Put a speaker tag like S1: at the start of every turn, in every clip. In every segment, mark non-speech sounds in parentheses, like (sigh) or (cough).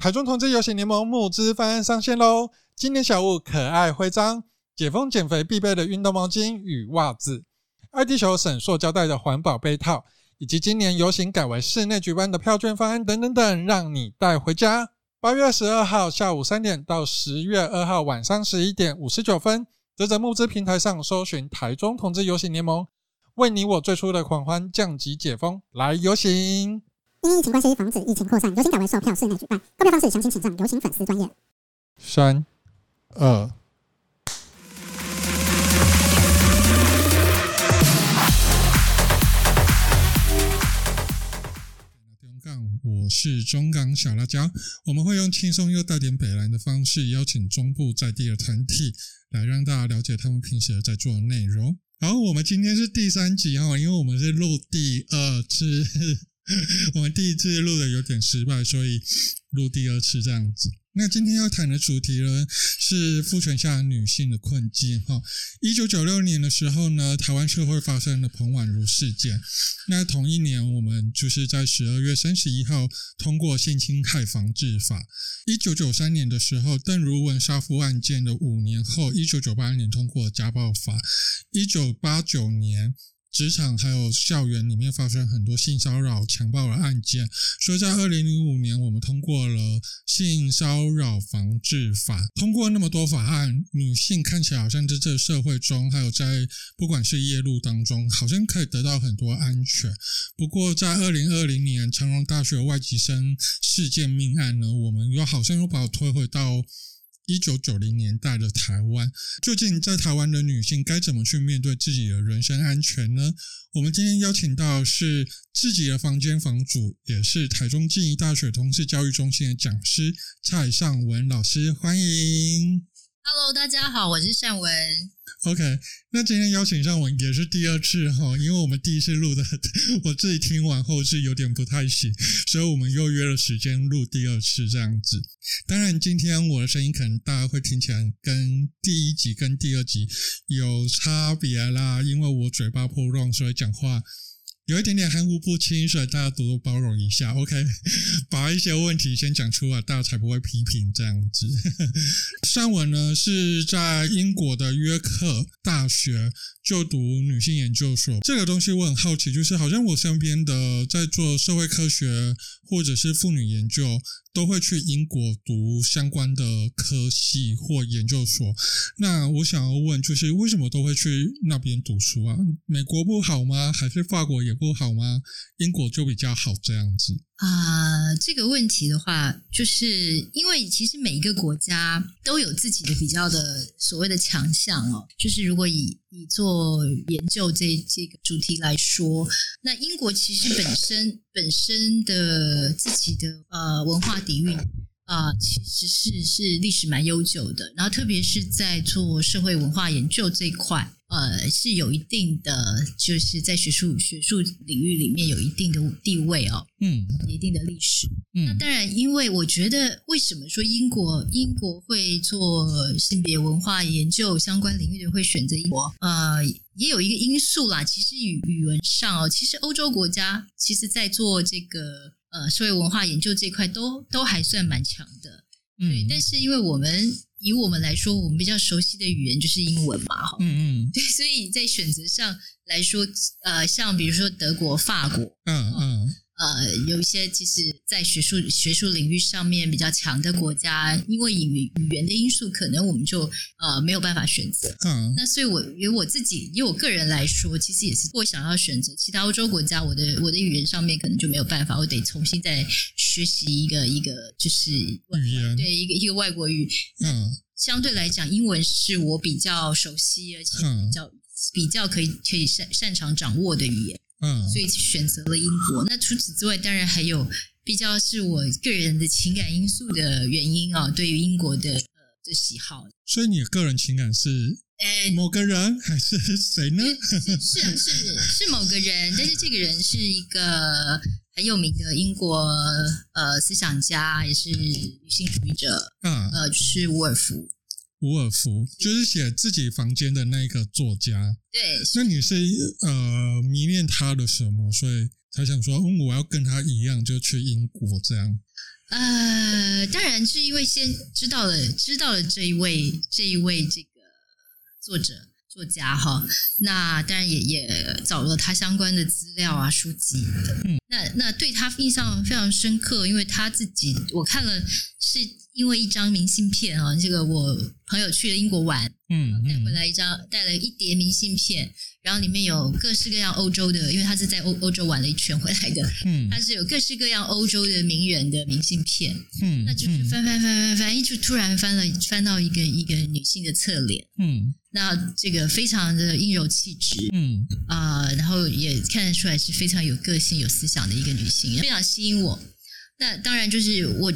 S1: 台中同志游行联盟募资方案上线喽！今年小物可爱徽章、解封减肥必备的运动毛巾与袜子、爱地球省塑胶袋的环保杯套，以及今年游行改为室内举办的票券方案等等等，让你带回家。八月二十二号下午三点到十月二号晚上十一点五十九分，则在募资平台上搜寻台中同志游行联盟，为你我最初的狂欢降级解封来游行。
S2: 因疫情关系，防止疫情扩散，游行改为售票室内举办。购票方式详情请上游行粉丝专业。
S1: 三、二。中港，我是中港小辣椒。我们会用轻松又带点北蓝的方式，邀请中部在地的团体，来让大家了解他们平时在做的内容。然后我们今天是第三集哈，因为我们是录第二次。(laughs) 我们第一次录的有点失败，所以录第二次这样子。那今天要谈的主题呢，是父权下女性的困境。哈，一九九六年的时候呢，台湾社会发生了彭婉如事件。那同一年，我们就是在十二月三十一号通过性侵害防治法。一九九三年的时候，邓如文杀夫案件的五年后，一九九八年通过家暴法。一九八九年。职场还有校园里面发生很多性骚扰、强暴的案件，所以在二零零五年，我们通过了性骚扰防治法。通过那么多法案，女性看起来好像在这个社会中，还有在不管是夜路当中，好像可以得到很多安全。不过在二零二零年长荣大学外籍生事件命案呢，我们又好像又把我推回到。一九九零年代的台湾，究竟在台湾的女性该怎么去面对自己的人身安全呢？我们今天邀请到是自己的房间房主，也是台中静宜大学同事教育中心的讲师蔡尚文老师，欢迎。
S3: Hello，大家好，我是尚文。
S1: OK，那今天邀请上我也是第二次哈，因为我们第一次录的，我自己听完后是有点不太行，所以我们又约了时间录第二次这样子。当然，今天我的声音可能大家会听起来跟第一集跟第二集有差别啦，因为我嘴巴破洞，所以讲话。有一点点含糊不清，所以大家多多包容一下。OK，(laughs) 把一些问题先讲出来，大家才不会批评这样子。(laughs) 上文呢是在英国的约克大学就读女性研究所。这个东西我很好奇，就是好像我身边的在做社会科学或者是妇女研究，都会去英国读相关的科系或研究所。那我想要问，就是为什么都会去那边读书啊？美国不好吗？还是法国也不好吗？英国就比较好这样子？
S3: 啊、这个问题的话，就是因为其实每一个国家都有自己的比较的所谓的强项哦。就是如果以以做研究这这个主题来说，那英国其实本身本身的自己的呃文化底蕴啊、呃，其实是是历史蛮悠久的。然后特别是在做社会文化研究这一块。呃，是有一定的，就是在学术学术领域里面有一定的地位哦，嗯，一定的历史，嗯，那当然，因为我觉得，为什么说英国英国会做性别文化研究相关领域的会选择英国？呃，也有一个因素啦，其实语语文上哦，其实欧洲国家其实在做这个呃社会文化研究这块都都还算蛮强的，嗯，对，但是因为我们。以我们来说，我们比较熟悉的语言就是英文嘛，哈，嗯嗯，对，所以在选择上来说，呃，像比如说德国、法国，嗯嗯。呃，有一些其实，在学术学术领域上面比较强的国家，因为语语言的因素，可能我们就呃没有办法选择。嗯，那所以我以我自己，以我个人来说，其实也是，我想要选择其他欧洲国家，我的我的语言上面可能就没有办法，我得重新再学习一个一个就是语言，对，一个一个外国语。嗯，相对来讲，英文是我比较熟悉而且比较比较可以可以擅擅长掌握的语言。嗯，所以选择了英国。那除此之外，当然还有比较是我个人的情感因素的原因啊，对于英国的呃的喜好。
S1: 所以你的个人情感是呃某个人还是谁呢？
S3: 是是是是某个人，但是这个人是一个很有名的英国呃思想家，也是女性主义者。嗯，呃，就是伍尔夫。
S1: 伍尔夫就是写自己房间的那个作家。
S3: 对，
S1: 那你是呃迷恋他的什么，所以才想说，嗯，我要跟他一样，就去英国这样。
S3: 呃，当然是因为先知道了知道了这一位这一位这个作者。作家哈，那当然也也找了他相关的资料啊书籍。嗯，那那对他印象非常深刻，因为他自己我看了是因为一张明信片啊，这个我朋友去了英国玩，嗯，带回来一张带了一叠明信片。然后里面有各式各样欧洲的，因为他是在欧欧洲玩了一圈回来的，嗯，他是有各式各样欧洲的名人的明信片，嗯，那就是翻翻翻翻翻，一就突然翻了翻到一个一个女性的侧脸，嗯，那这个非常的阴柔气质，嗯啊、呃，然后也看得出来是非常有个性、有思想的一个女性，非常吸引我。那当然就是我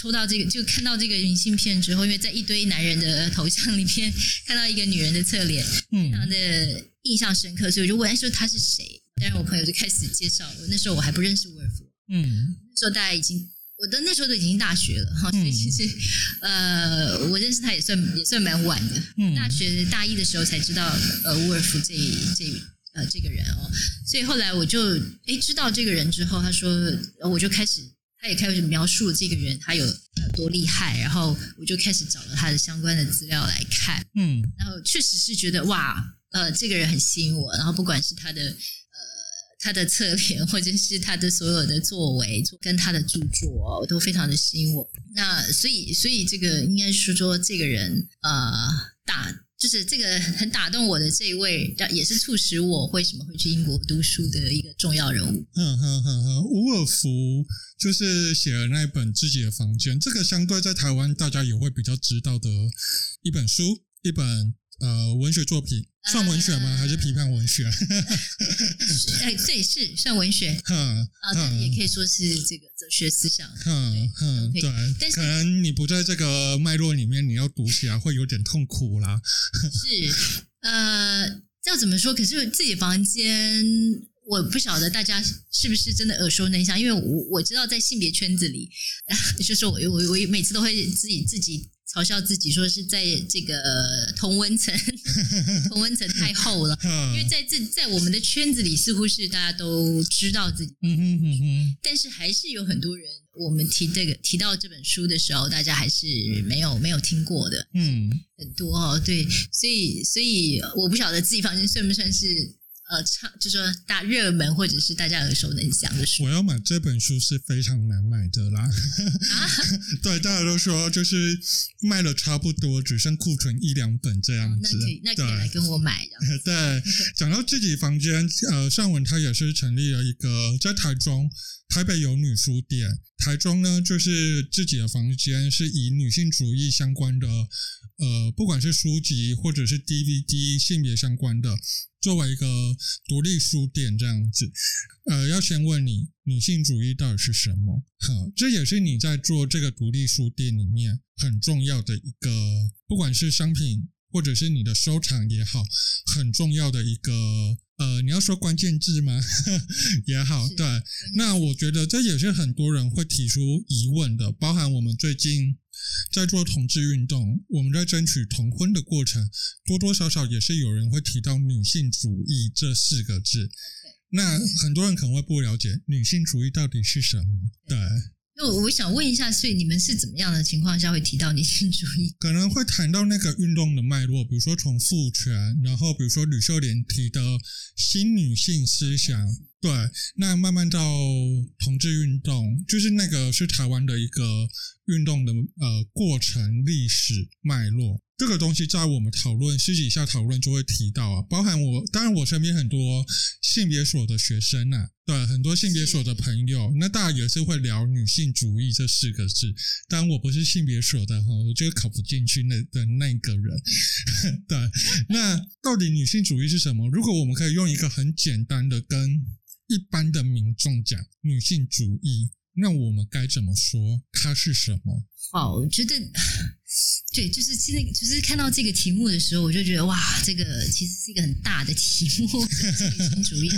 S3: 抽到这个，就看到这个明信片之后，因为在一堆男人的头像里面看到一个女人的侧脸，非常的。印象深刻，所以我就问说她是谁？当然，我朋友就开始介绍。那时候我还不认识沃尔夫，嗯，那时候大家已经，我的那时候都已经大学了哈，所以其实，呃，我认识他也算也算蛮晚的，嗯，大学大一的时候才知道呃沃尔夫这这呃这个人哦，所以后来我就哎知道这个人之后，他说我就开始，他也开始描述这个人他有多厉害，然后我就开始找了他的相关的资料来看，嗯，然后确实是觉得哇。呃，这个人很吸引我，然后不管是他的呃他的侧脸，或者是他的所有的作为，跟他的著作，哦，都非常的吸引我。那所以，所以这个应该是说，这个人呃打就是这个很打动我的这一位，也是促使我为什么会去英国读书的一个重要人物。
S1: 嗯呵呵呵，伍尔夫就是写了那一本《自己的房间》，这个相对在台湾大家也会比较知道的一本书，一本。呃，文学作品算文学吗？呃、还是批判文学？(laughs)
S3: 哎，对，是算文学。(laughs) 嗯啊，也可以说是这个哲学思想。
S1: 嗯嗯，对。但是可能你不在这个脉络里面，你要读起来会有点痛苦啦。是，呃，要怎么说？可是自己房间，我不晓得大家是不是真的耳熟能详，因为我我知道在性别圈子里，(laughs) 就是我我我每次都会自己自己。嘲笑自己说是在这个同温层，(laughs) 同温层太厚了，(laughs) 因为在这在我们的圈子里，似乎是大家都知道自己，嗯哼嗯哼，但是还是有很多人，我们提这个提到这本书的时候，大家还是没有没有听过的，嗯，很多哦，对，所以所以我不晓得自己房间算不算是。呃，唱就是说大热门或者是大家耳熟能详的书。我要买这本书是非常难买的啦。啊、(laughs) 对，大家都说就是卖了差不多，只剩库存一两本这样子。
S3: 哦、那可以，那可以来跟我买。(laughs)
S1: 对，讲到自己房间，呃，尚文他也是成立了一个在台中。台北有女书店，台中呢就是自己的房间，是以女性主义相关的，呃，不管是书籍或者是 DVD 性别相关的，作为一个独立书店这样子。呃，要先问你，女性主义到底是什么？哈，这也是你在做这个独立书店里面很重要的一个，不管是商品或者是你的收藏也好，很重要的一个。呃，你要说关键字吗？(laughs) 也好，对。那我觉得这也是很多人会提出疑问的，包含我们最近在做同志运动，我们在争取同婚的过程，多多少少也是有人会提到女性主义这四个字。那很多人可能会不了解女性主义到底是什么，对。
S3: 那我想问一下，所以你们是怎么样的情况下会提到女性主义？
S1: 可能会谈到那个运动的脉络，比如说从父权，然后比如说吕秀莲提的新女性思想，对，那慢慢到同志运动，就是那个是台湾的一个运动的呃过程历史脉络。这个东西在我们讨论私底下讨论就会提到啊，包含我，当然我身边很多性别所的学生呐、啊，对，很多性别所的朋友，那大家也是会聊女性主义这四个字。当然我不是性别所的哈，我就考不进去那的那个人。(laughs) 对，那到底女性主义是什么？如果我们可以用一个很简单的跟一般的民众讲女性主义，那我们该怎么说？它是什么？
S3: 好，我觉得。对，就是现在，就是看到这个题目的时候，我就觉得哇，这个其实是一个很大的题目，(laughs) 女性主义。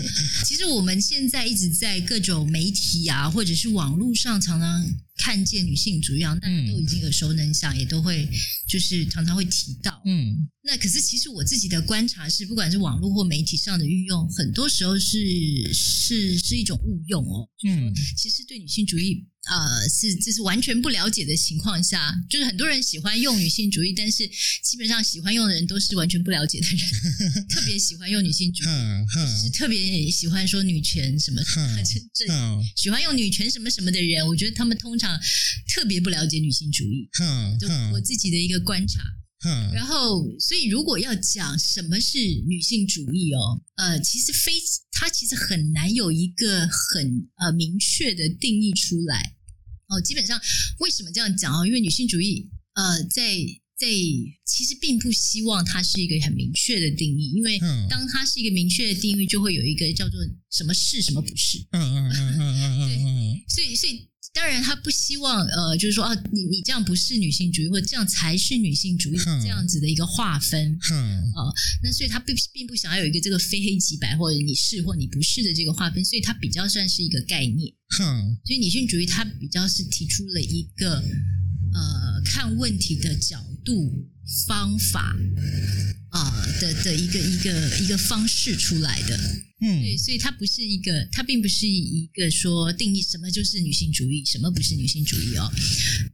S3: 其实我们现在一直在各种媒体啊，或者是网络上，常常看见女性主义，大家都已经耳熟能详，也都会就是常常会提到。嗯，那可是其实我自己的观察是，不管是网络或媒体上的运用，很多时候是是是一种误用哦。嗯，其实对女性主义呃，是这是完全不了解的情况下，就是很多人喜欢用女性主义，但是基本上喜欢用的人都是完全不了解的人，(laughs) 特别喜欢用女性主义，就是特别喜欢说女权什么什么，(laughs) 这这喜欢用女权什么什么的人，我觉得他们通常特别不了解女性主义，就我自己的一个观察。然后，所以如果要讲什么是女性主义哦，呃，其实非它其实很难有一个很呃明确的定义出来哦。基本上为什么这样讲哦？因为女性主义呃，在在其实并不希望它是一个很明确的定义，因为当它是一个明确的定义，就会有一个叫做什么是什么不是。嗯嗯嗯嗯嗯对，所以所以。当然，他不希望呃，就是说啊，你你这样不是女性主义，或者这样才是女性主义这样子的一个划分，啊、呃，那所以他并并不想要有一个这个非黑即白，或者你是或你不是的这个划分，所以它比较算是一个概念。所以女性主义它比较是提出了一个呃看问题的角度方法啊、呃、的的一个一个一个方式出来的。嗯，对，所以它不是一个，它并不是一个说定义什么就是女性主义，什么不是女性主义哦。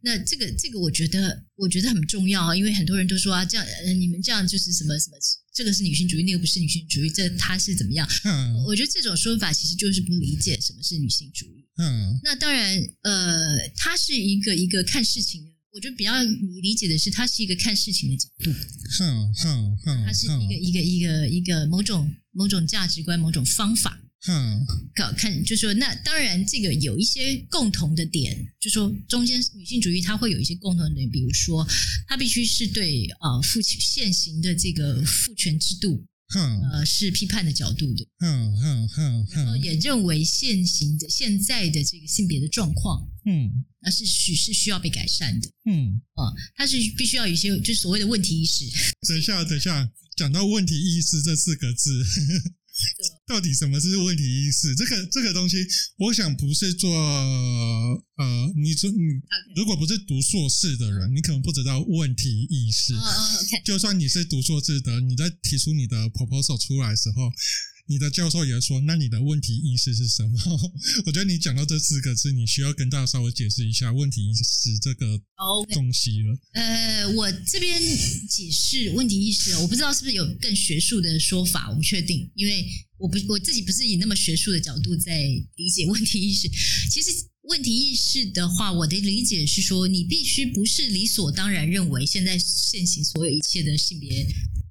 S3: 那这个这个，我觉得我觉得很重要啊，因为很多人都说啊，这样呃，你们这样就是什么什么，这个是女性主义，那个不是女性主义，这它是怎么样？嗯，我觉得这种说法其实就是不理解什么是女性主义。嗯，那当然，呃，它是一个一个看事情的。我觉得比较你理解的是，它是一个看事情的角度，哼哼哼，它是一个一个一个一个某种某种价值观、某种方法，嗯，搞看就是说，那当然这个有一些共同的点，就是说中间女性主义它会有一些共同的点，比如说它必须是对啊父权现行的这个父权制度。嗯，呃，是批判的角度的，嗯嗯嗯，然后也认为现行的现在的这个性别的状况，嗯，那是需是需要被改善的，嗯，啊，它是必须要有一些就是所谓的问题意识。
S1: 等一下，等一下，讲到问题意识这四个字。(laughs) 到底什么是问题意识？这个这个东西，我想不是做呃，你说你如果不是读硕士的人，你可能不知道问题意识。就算你是读硕士的，你在提出你的 proposal 出来的时候。你的教授也说，那你的问题意识是什么？(laughs) 我觉得你讲到这四个字，你需要跟大家稍微解释一下问题意识这个东西了。
S3: Okay. 呃，我这边解释问题意识，我不知道是不是有更学术的说法，我不确定，因为我不我自己不是以那么学术的角度在理解问题意识。其实问题意识的话，我的理解是说，你必须不是理所当然认为现在现行所有一切的性别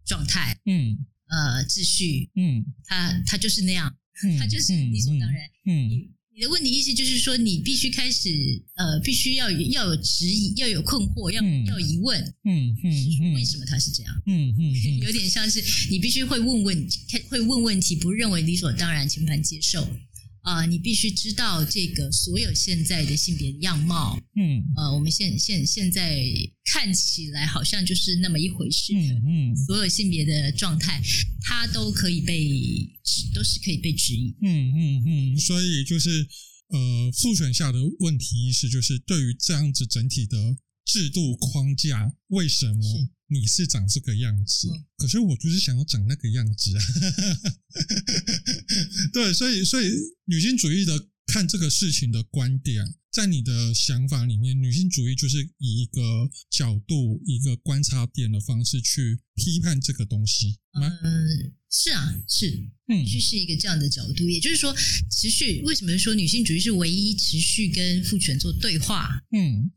S3: 状态，嗯。呃，秩序，嗯，他他就是那样，他就是理所当然。嗯，你你的问题意思就是说，你必须开始，呃，必须要有要有质疑，要有困惑，要要疑问，嗯嗯，为什么他是这样？嗯嗯，(laughs) 有点像是你必须会问问，会问问题，不认为理所当然，全盘接受。啊、呃，你必须知道这个所有现在的性别样貌，嗯，呃，我们现现现在看起来好像就是那么一回事，嗯嗯，所有性别的状态，它都可以被都是可以被质疑，
S1: 嗯嗯嗯，所以就是呃，复选下的问题意识就是对于这样子整体的制度框架，为什么？你是长这个样子，嗯、可是我就是想要长那个样子啊！(laughs) 对，所以，所以女性主义的看这个事情的观点，在你的想法里面，女性主义就是以一个角度、一个观察点的方式去批判这个东西吗？
S3: 嗯，是啊，是，嗯，必须是一个这样的角度。也就是说，持续为什么说女性主义是唯一持续跟父权做对话？嗯。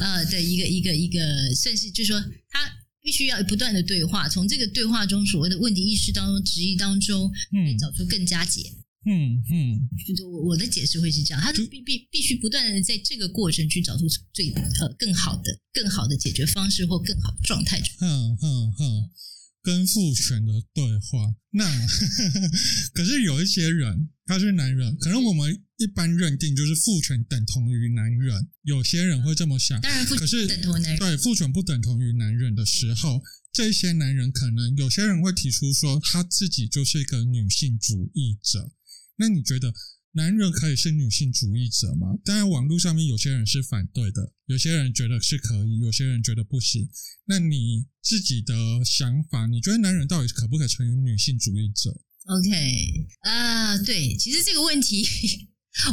S3: 呃，的一个一个一个，算是就是说，他必须要不断的对话，从这个对话中所谓的问题意识当中、质疑当中，嗯，找出更加解。嗯嗯，就是我我的解释会是这样，他必必必须不断的在这个过程去找出最呃更好的、更好的解决方式或更好的状态。嗯嗯嗯。
S1: 跟父权的对话，那 (laughs) 可是有一些人，他是男人，可能我们一般认定就是父权等同于男人，有些人会这么想。
S3: 当然，父权等同男人。
S1: 对，父权不等同于男人的时候，这些男人可能有些人会提出说，他自己就是一个女性主义者。那你觉得？男人可以是女性主义者吗？当然，网络上面有些人是反对的，有些人觉得是可以，有些人觉得不行。那你自己的想法，你觉得男人到底可不可以成为女性主义者？OK
S3: 啊，uh，对，其实这个问题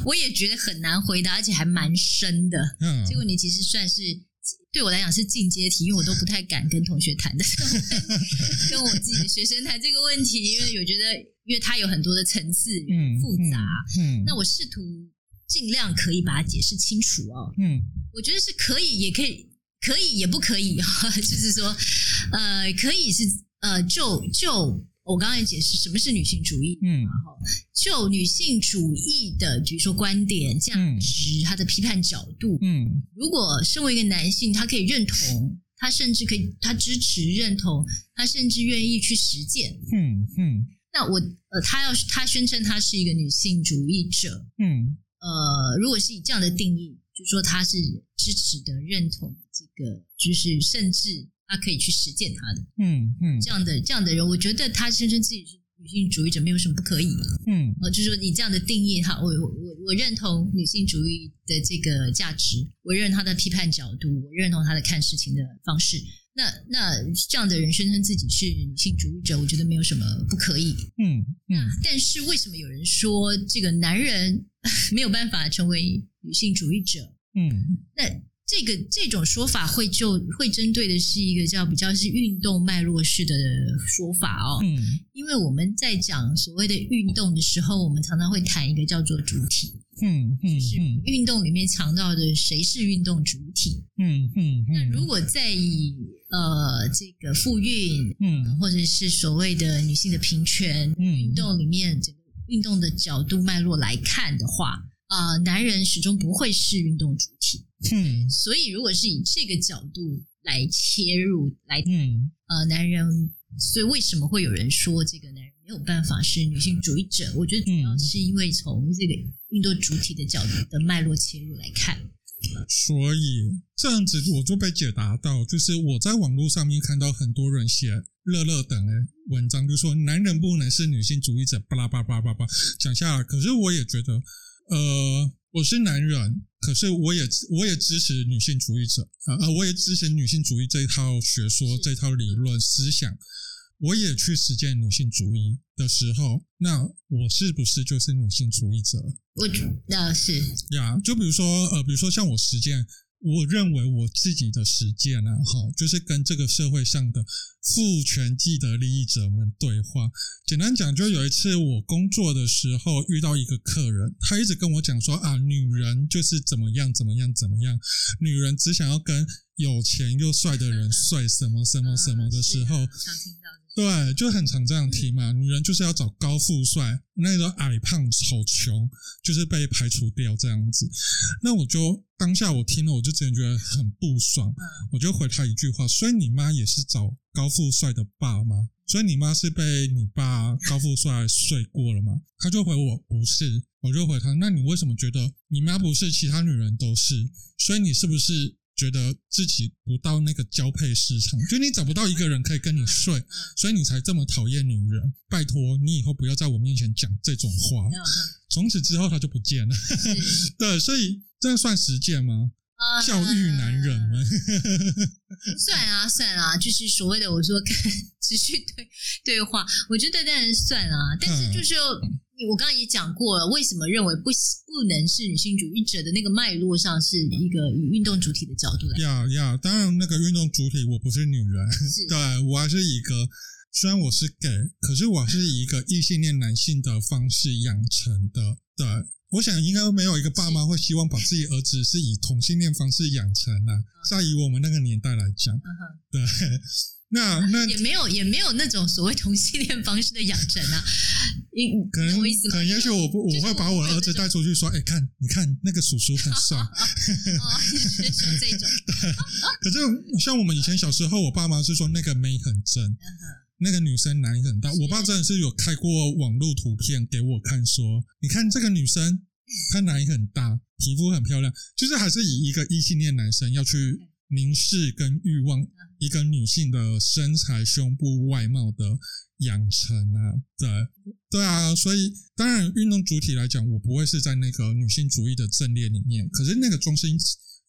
S3: 我也觉得很难回答，而且还蛮深的。
S1: 嗯，
S3: 这个问题其实算是对我来讲是进阶题，因为我都不太敢跟同学谈的，(laughs) (laughs) 跟我自己的学生谈这个问题，因为我觉得，因为它有很多的层次，嗯，复杂。嗯，嗯，那我试图尽量可以把它解释清楚哦。嗯，我觉得是可以，也可以，可以也不可以，(laughs) 就是说，呃，可以是呃，就就。我刚才也解释什么是女性主义，嗯，然后就女性主义的，比如说观点、价值，他、嗯、的批判角度，嗯，如果身为一个男性，他可以认同，他甚至可以，他支持认同，他甚至愿意去实践，嗯嗯，那我呃，他要他宣称他是一个女性主义者，嗯，呃，如果是以这样的定义，就说他是支持的、认同这个，就是甚至。他可以去实践他的，嗯嗯，这样的这样的人，我觉得他声称自己是女性主义者，没有什么不可以，嗯，呃，就是说你这样的定义，哈，我我我我认同女性主义的这个价值，我认同他的批判角度，我认同他的看事情的方式。那那这样的人宣称自己是女性主义者，我觉得没有什么不可以，嗯嗯。但是为什么有人说这个男人 (laughs) 没有办法成为女性主义者？嗯，那。这个这种说法会就会针对的是一个叫比较是运动脉络式的说法哦，嗯，因为我们在讲所谓的运动的时候，我们常常会谈一个叫做主体，嗯嗯，就是运动里面强调的谁是运动主体，嗯嗯，那如果在以呃这个妇运，嗯，或者是所谓的女性的平权，嗯，运动里面这个运动的角度脉络来看的话，啊，呃，男人始终不会是运动主体。嗯，所以如果是以这个角度来切入来，嗯，呃，男人，所以为什么会有人说这个男人没有办法是女性主义者？我觉得主要是因为从这个运动主体的角度的脉络切入来看，
S1: 所以这样子我就被解答到，就是我在网络上面看到很多人写乐乐等的文章，就说男人不能是女性主义者，巴拉巴拉巴拉巴拉讲下来，可是我也觉得，呃。我是男人，可是我也我也支持女性主义者啊啊！我也支持女性主义这一套学说、这套理论思想，我也去实践女性主义的时候，那我是不是就是女性主义者？
S3: 我那是
S1: 呀，就比如说呃，比如说像我实践。我认为我自己的实践呢，哈，就是跟这个社会上的父权既得利益者们对话。简单讲，就有一次我工作的时候遇到一个客人，他一直跟我讲说啊，女人就是怎么样怎么样怎么样，女人只想要跟有钱又帅的人 (laughs) 睡什么什么什么的时候。对，就很常这样提嘛。女人就是要找高富帅，那个矮胖丑穷就是被排除掉这样子。那我就当下我听了，我就真的觉得很不爽。我就回他一句话：所以你妈也是找高富帅的爸吗？所以你妈是被你爸高富帅睡过了吗？他就回我不是。我就回他：那你为什么觉得你妈不是，其他女人都是？所以你是不是？觉得自己不到那个交配市场，就你找不到一个人可以跟你睡，所以你才这么讨厌女人。拜托，你以后不要在我面前讲这种话。从此之后，他就不见了。(laughs) 对，所以这样算实践吗？教育男人们？(laughs)
S3: 算啊，算啊，就是所谓的我说看持续对对话，我觉得当然算啊，但是就是。我刚刚也讲过了，为什么认为不不能是女性主义者的那个脉络上是一个以运动主体的角度来。
S1: 呀呀，当然那个运动主体我不是女人，是对我还是一个，虽然我是 gay，可是我是以一个异性恋男性的方式养成的。对，我想应该没有一个爸妈会希望把自己儿子是以同性恋方式养成的，在以我们那个年代来讲，对。那那
S3: 也没有也没有那种所谓同性恋方式的养成啊，
S1: 可能可能也许我不我会把我儿子带出去说，哎，看你看那个叔叔很帅，(laughs) 哦，(laughs)
S3: 是说这种。(laughs)
S1: 可是像我们以前小时候，我爸妈是说那个妹很正，那个女生奶很大。我爸真的是有开过网络图片给我看，说你看这个女生她奶很大，皮肤很漂亮，就是还是以一个异性恋男生要去凝视跟欲望。一个女性的身材、胸部、外貌的养成啊，对对啊，所以当然运动主体来讲，我不会是在那个女性主义的阵列里面。可是那个中心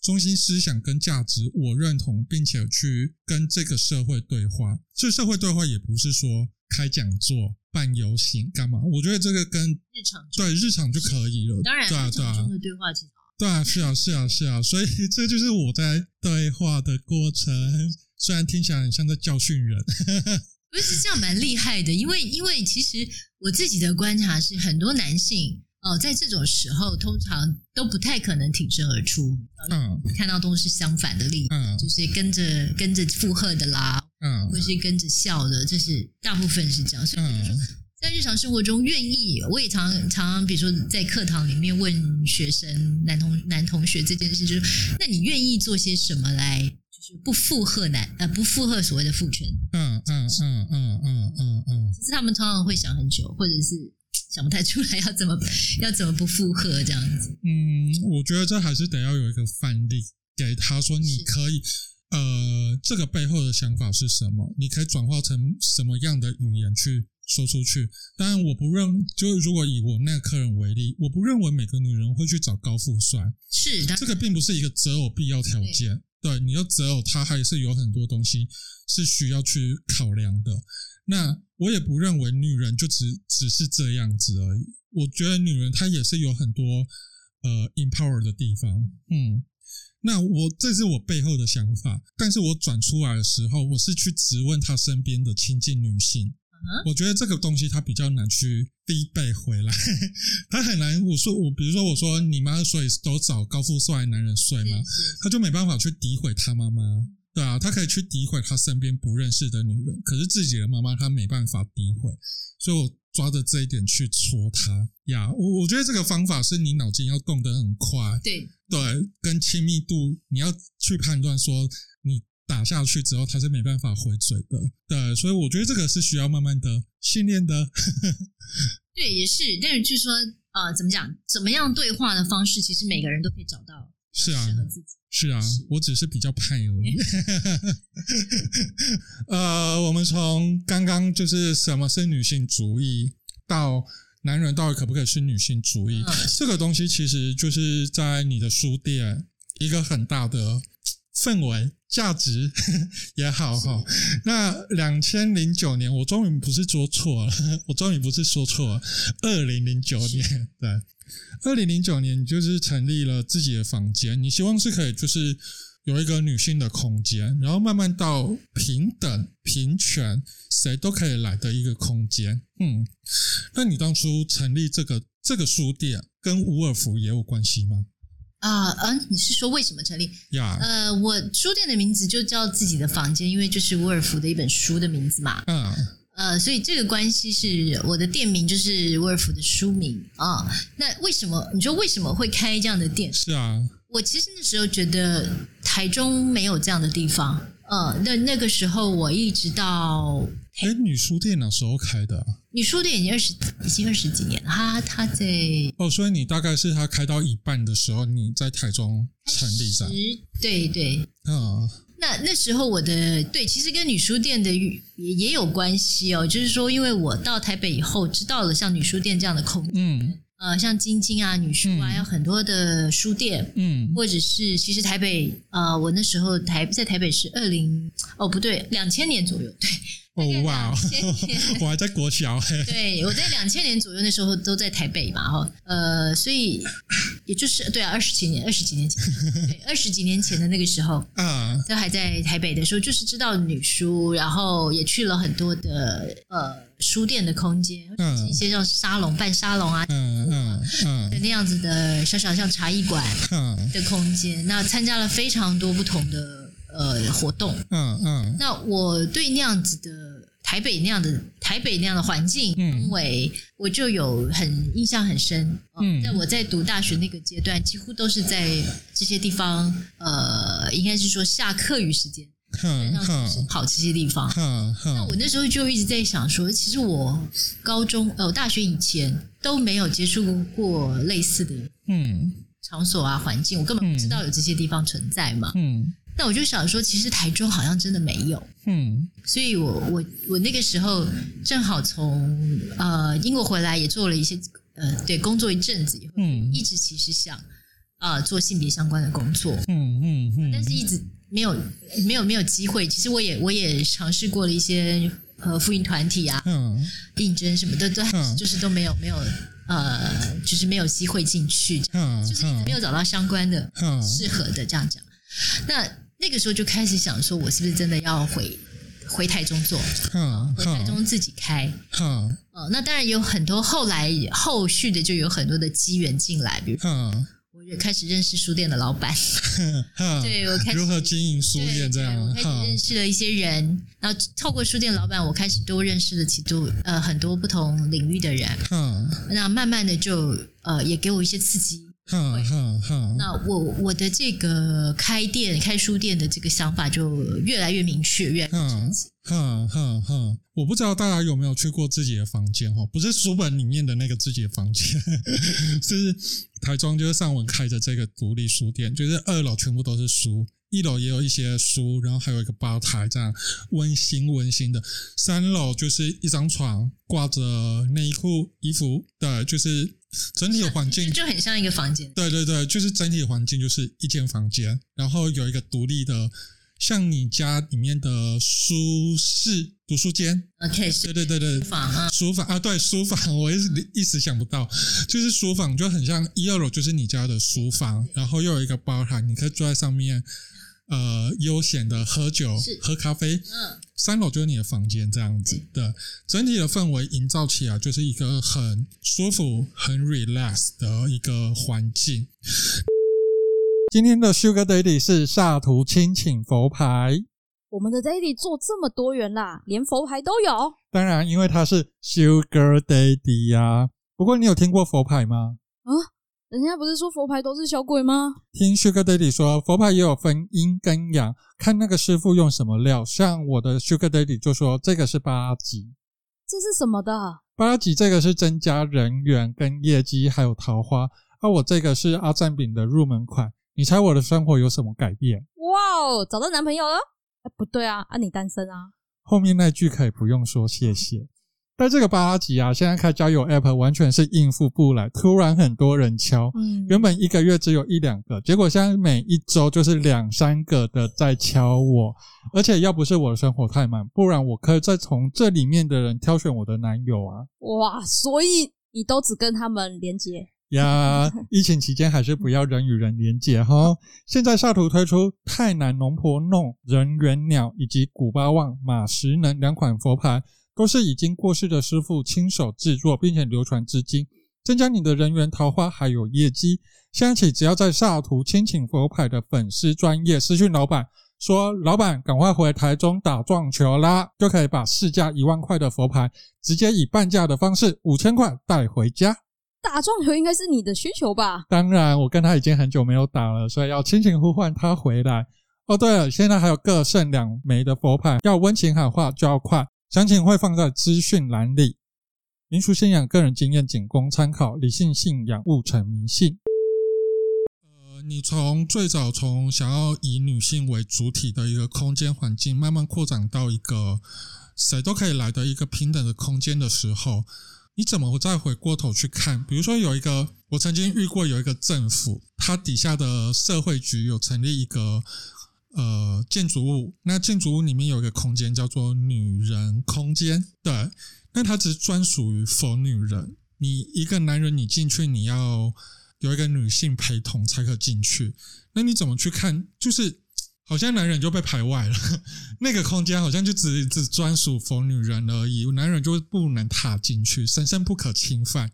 S1: 中心思想跟价值，我认同，并且去跟这个社会对话。这社会对话也不是说开讲座、办游行干嘛？我觉得这个跟
S3: 日常
S1: 对日常就可以了。
S3: 当然，
S1: 对啊，对啊，
S3: 中的对话其实
S1: 对啊，是啊，是啊，是啊，所以这就是我在对话的过程，虽然听起来很像在教训人。(laughs)
S3: 不是这样，蛮厉害的。因为，因为其实我自己的观察是，很多男性哦，在这种时候通常都不太可能挺身而出。嗯，看到都是相反的例子，嗯，就是跟着跟着附和的啦，嗯，或是跟着笑的，这是大部分是这样。所以，嗯，在日常生活中，愿意我也常常常，比如说在课堂里面问学生男同男同学这件事，就是那你愿意做些什么来？不附和男呃，不附和所谓的父权，
S1: 嗯嗯嗯嗯嗯嗯嗯，
S3: 其实他们常常会想很久，或者是想不太出来要怎么要怎么不附和这样子。
S1: 嗯，我觉得这还是得要有一个范例给他说，你可以呃，这个背后的想法是什么？你可以转化成什么样的语言去说出去？当然，我不认，就如果以我那个客人为例，我不认为每个女人会去找高富帅，
S3: 是的，
S1: 这个并不是一个择偶必要条件。对，你要择偶，他还是有很多东西是需要去考量的。那我也不认为女人就只只是这样子而已。我觉得女人她也是有很多呃 empower 的地方。嗯，那我这是我背后的想法，但是我转出来的时候，我是去质问她身边的亲近女性。我觉得这个东西他比较难去逼背回来，(laughs) 他很难。我说我，比如说我说你妈所以都找高富帅男人睡吗？他就没办法去诋毁他妈妈，对啊，他可以去诋毁他身边不认识的女人，可是自己的妈妈他没办法诋毁，所以我抓着这一点去戳他呀。我我觉得这个方法是你脑筋要动得很快，
S3: 对
S1: 对，跟亲密度你要去判断说你。打下去之后，他是没办法回嘴的，对，所以我觉得这个是需要慢慢的训练的。(laughs)
S3: 对，也是，但是据说，呃，怎么讲，怎么样对话的方式，其实每个人都可以找到适合自己。
S1: 是啊，是啊，我只是比较派而已。(laughs) 呃，我们从刚刚就是什么是女性主义，到男人到底可不可以是女性主义，嗯，这个东西其实就是在你的书店一个很大的。氛围价值 (laughs) 也好哈，那两千零九年，我终于不是说错了，(laughs) 我终于不是说错了，二零零九年，对，二零零九年你就是成立了自己的房间，你希望是可以就是有一个女性的空间，然后慢慢到平等、平权，谁都可以来的一个空间。嗯，那你当初成立这个这个书店，跟伍尔夫也有关系吗？
S3: 啊，嗯，你是说为什么成立？
S1: 呀.
S3: 呃，我书店的名字就叫自己的房间，因为就是伍尔夫的一本书的名字嘛。嗯，呃，所以这个关系是我的店名就是伍尔夫的书名啊。那为什么你说为什么会开这样的店？
S1: 是啊，
S3: 我其实那时候觉得台中没有这样的地方。呃，那那个时候我一直到。
S1: 哎，女书店哪时候开的？
S3: 女书店已经二十，已经二十几年了。他他在
S1: 哦，所以你大概是她开到一半的时候，你在台中成立的。
S3: 对对，
S1: 嗯，
S3: 那那时候我的对，其实跟女书店的也也有关系哦。就是说，因为我到台北以后，知道了像女书店这样的空间，嗯，呃，像晶晶啊、女书啊，有很多的书店，嗯，或者是其实台北，呃，我那时候台在台北是二零哦不对，两千年左右，对。
S1: 哦哇！(laughs) 我还在国小嘿。
S3: 对，我在两千年左右那时候都在台北嘛，哈，呃，所以也就是对啊，二十几年，二十几年前，对，(laughs) 二十几年前的那个时候，嗯，都还在台北的时候，就是知道女书，然后也去了很多的呃书店的空间，嗯，一些像沙龙、办沙龙啊，嗯嗯嗯，那样子的小小像茶艺馆嗯的空间，那参加了非常多不同的。呃，活动，嗯嗯，嗯，那我对那样子的台北那样的台北那样的环境氛围，嗯、我就有很印象很深。嗯，在我在读大学那个阶段，几乎都是在这些地方，呃，应该是说下课余时间，嗯，跑这些地方。嗯嗯，那我那时候就一直在想说，其实我高中呃，我大学以前都没有接触过类似的嗯场所啊环境，我根本不知道有这些地方存在嘛。嗯。嗯那我就想说，其实台中好像真的没有，嗯，所以我我我那个时候正好从呃英国回来，也做了一些呃对工作一阵子以后，嗯，一直其实想啊、呃、做性别相关的工作，嗯嗯嗯，但是一直没有没有没有机会。其实我也我也尝试过了一些和福音团体啊，
S1: 嗯，
S3: 应征什么的都就是都没有没有呃，就是没有机会进去，
S1: 嗯，
S3: 就是没有找到相关的适合的这样讲。那那个时候就开始想说，我是不是真的要回回台中做？嗯，回台中自己开。嗯，哦，那当然有很多后来后续的就有很多的机缘进来，比如说。就开始认识书店的老板，(laughs) 对，我开始
S1: 如何经营书店这样，
S3: 我开始认识了一些人，然后透过书店老板，我开始多认识了几多呃很多不同领域的人，嗯，那慢慢的就呃也给我一些刺激，嗯嗯嗯，那我我的这个开店开书店的这个想法就越来越明确，越来越清晰。
S1: 哼哼哼，我不知道大家有没有去过自己的房间哈，不是书本里面的那个自己的房间，(laughs) 是台中就是上文开的这个独立书店，就是二楼全部都是书，一楼也有一些书，然后还有一个吧台这样温馨温馨的，三楼就是一张床挂着内衣裤衣服的，就是整体的环境。(laughs)
S3: 就很像一个房间，
S1: 对对对，就是整体的环境就是一间房间，然后有一个独立的。像你家里面的书室、读书间
S3: ，OK，
S1: 对对对对，
S3: 书房啊，
S1: 书房啊，对，书房，我一时一时想不到，就是书房就很像一二楼就是你家的书房，然后又有一个吧台，你可以坐在上面，呃，悠闲的喝酒、喝咖啡。嗯，三楼就是你的房间，这样子的，整体的氛围营造起来就是一个很舒服、很 relax 的一个环境。今天的 Sugar Daddy 是下图亲请佛牌。
S4: 我们的 Daddy 做这么多元啦，连佛牌都有。
S1: 当然，因为他是 Sugar Daddy 呀、啊。不过，你有听过佛牌吗？
S4: 啊，人家不是说佛牌都是小鬼吗？
S1: 听 Sugar Daddy 说，佛牌也有分阴跟阳，看那个师傅用什么料。像我的 Sugar Daddy 就说这个是八级。
S4: 这是什么的？
S1: 八级这个是增加人缘跟业绩，还有桃花。而、啊、我这个是阿赞饼的入门款。你猜我的生活有什么改变？
S4: 哇哦，找到男朋友了？哎，不对啊，啊，你单身啊？
S1: 后面那句可以不用说谢谢。但这个八吉啊，现在开交友 App 完全是应付不来，突然很多人敲，嗯，原本一个月只有一两个，结果现在每一周就是两三个的在敲我，而且要不是我的生活太满，不然我可以再从这里面的人挑选我的男友啊。
S4: 哇，所以你都只跟他们连接？
S1: 呀，疫情期间还是不要人与人连接哈。(laughs) 现在下图推出泰南龙婆弄人猿鸟以及古巴旺马石能两款佛牌，都是已经过世的师傅亲手制作，并且流传至今，增加你的人缘桃花还有业绩。现在起，只要在萨图亲请佛牌的粉丝专业私讯老板说：“老板，赶快回台中打撞球啦！”就可以把市价一万块的佛牌，直接以半价的方式五千块带回家。
S4: 打撞球应该是你的需求吧？
S1: 当然，我跟他已经很久没有打了，所以要亲情呼唤他回来。哦，对了，现在还有各剩两枚的佛牌，要温情喊话就要快，详情会放在资讯栏里。民俗信仰个人经验仅供参考，理性信仰勿成迷信。呃，你从最早从想要以女性为主体的一个空间环境，慢慢扩展到一个谁都可以来的一个平等的空间的时候。你怎么再回过头去看？比如说，有一个我曾经遇过，有一个政府，它底下的社会局有成立一个呃建筑物，那建筑物里面有一个空间叫做女人空间，对，那它只专属于 for 女人。你一个男人，你进去你要有一个女性陪同才可进去。那你怎么去看？就是。好像男人就被排外了，(laughs) 那个空间好像就只只专属 for 女人而已，男人就不能踏进去，神圣不可侵犯。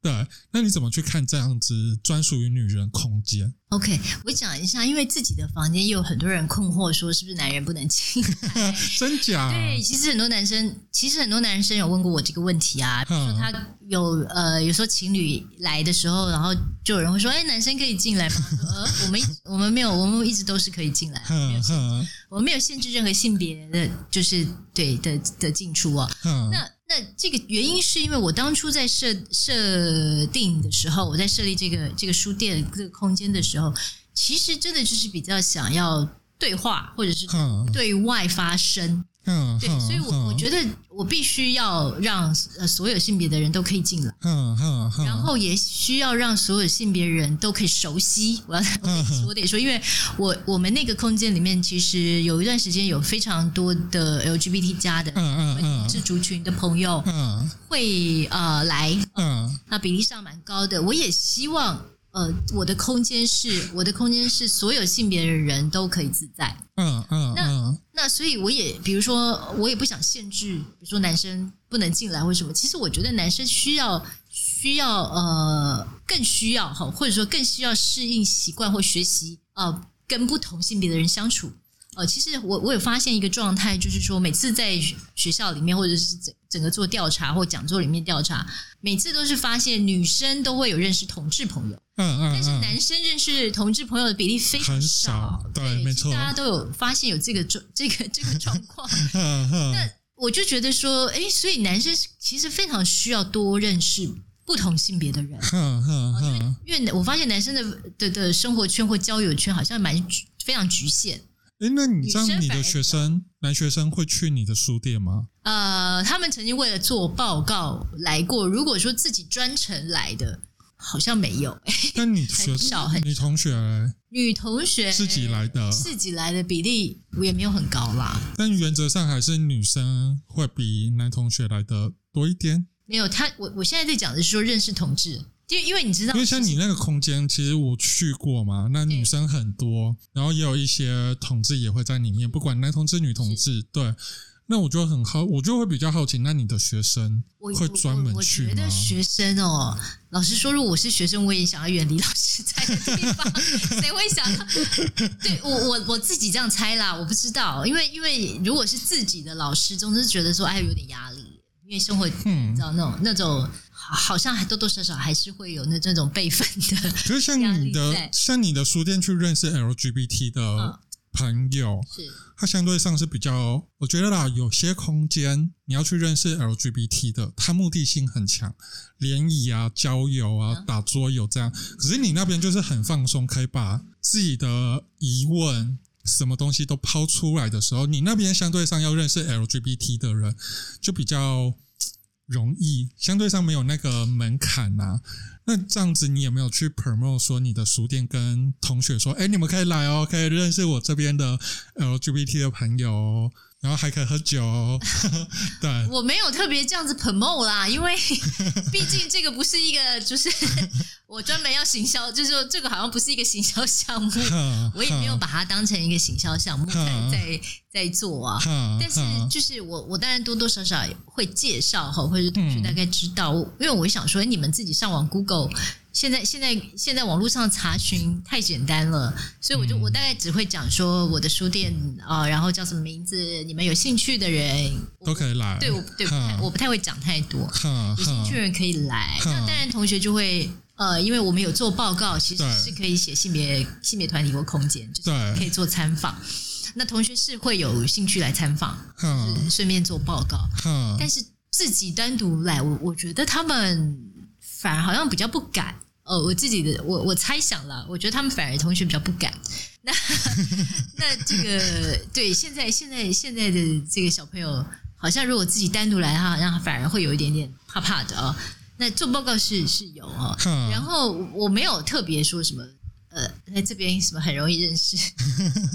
S1: 对，那你怎么去看这样子专属于女人空间
S3: ？OK，我讲一下，因为自己的房间也有很多人困惑，说是不是男人不能进来？(laughs)
S1: 真假？
S3: 对，其实很多男生，其实很多男生有问过我这个问题啊。比如说他有呃，有时候情侣来的时候，然后就有人会说：“哎，男生可以进来吗？” (laughs) 呃，我们我们没有，我们一直都是可以进来，没有限制，我们没有限制任何性别的，就是对的的进出啊。那那这个原因是因为我当初在设设定的时候，我在设立这个这个书店这个空间的时候。其实真的就是比较想要对话，或者是对外发声
S1: 嗯，
S3: 对，所以我我觉得我必须要让呃所有性别的人都可以进来，
S1: 嗯嗯嗯，
S3: 然后也需要让所有性别人都可以熟悉。我要我得说，我得说，因为我我们那个空间里面其实有一段时间有非常多的 LGBT 加的嗯嗯嗯是族群的朋友嗯会呃来嗯，那比例上蛮高的。我也希望。呃，我的空间是我的空间是所有性别的人都可以自在。嗯嗯，那那所以我也比如说，我也不想限制，比如说男生不能进来或什么。其实我觉得男生需要需要呃更需要哈，或者说更需要适应习惯或学习呃跟不同性别的人相处。呃，其实我我有发现一个状态，就是说每次在学校里面或者是整整个做调查或讲座里面调查，每次都是发现女生都会有认识同志朋友。嗯嗯，但是男生认识同志朋友的比例非常少，
S1: 对，对没错，
S3: 大家都有发现有这个状这个这个 (laughs) 状况。那我就觉得说，哎，所以男生其实非常需要多认识不同性别的人。因为我发现男生的的的生活圈或交友圈好像蛮非常局限。
S1: 哎，那你这样，你的学生男学生会去你的书店吗？
S3: 呃，他们曾经为了做报告来过。如果说自己专程来的。好像没有，(laughs)
S1: 但你很少很女同学，
S3: 女同学
S1: 自己来的，
S3: 自己来的比例也没有很高啦。
S1: 但原则上还是女生会比男同学来的多一点。
S3: 没有他，我我现在在讲的是说认识同志，因为因为你知道，
S1: 因为像你那个空间，其实我去过嘛，那女生很多，然后也有一些同志也会在里面，不管男同志、女同志，对。那我就很好，我就会比较好奇，那你的学生会专门去吗？
S3: 我，我，我觉得学生哦，老实说，如果我是学生，我也想要远离老师在的地方。(laughs) 谁会想？对我，我我自己这样猜啦，我不知道，因为因为如果是自己的老师，总是觉得说，哎，有点压力，因为生活，嗯，你知道那种那种，好像还多多少少还是会有那这种辈分的。(laughs)
S1: 就是像你的，像你的书店去认识 LGBT 的。嗯朋友是，他相对上是比较，我觉得啦，有些空间你要去认识 LGBT 的，他目的性很强，联谊啊、交友啊、打桌游这样。可是你那边就是很放松，可以把自己的疑问、什么东西都抛出来的时候，你那边相对上要认识 LGBT 的人，就比较容易，相对上没有那个门槛啊。那这样子，你有没有去 promote 说你的书店跟同学说，哎，你们可以来哦，可以认识我这边的 LGBT 的朋友。然后还可以喝酒，(laughs) 对，
S3: 我没有特别这样子 promote 啦，因为 (laughs) 毕竟这个不是一个，就是 (laughs) 我专门要行销，就是说这个好像不是一个行销项目，我也没有把它当成一个行销项目在在在做啊。但是就是我我当然多多少少会介绍哈，或者是同学大概知道，因为我想说你们自己上网 Google。现在现在现在网络上查询太简单了，所以我就我大概只会讲说我的书店啊、呃，然后叫什么名字，你们有兴趣的人
S1: 都可以来。
S3: 对，我对，我不太会讲太多，有兴趣的人可以来。那当然，同学就会呃，因为我们有做报告，其实是可以写性别性别团体或空间，就是可以做参访。那同学是会有兴趣来参访，就是顺便做报告。但是自己单独来，我我觉得他们反而好像比较不敢。哦，我自己的我我猜想了，我觉得他们反而同学比较不敢。那 (laughs) 那这个对现在现在现在的这个小朋友，好像如果自己单独来，他好像反而会有一点点怕怕的哦。那做报告是是有哦，然后我没有特别说什么呃，在这边什么很容易认识，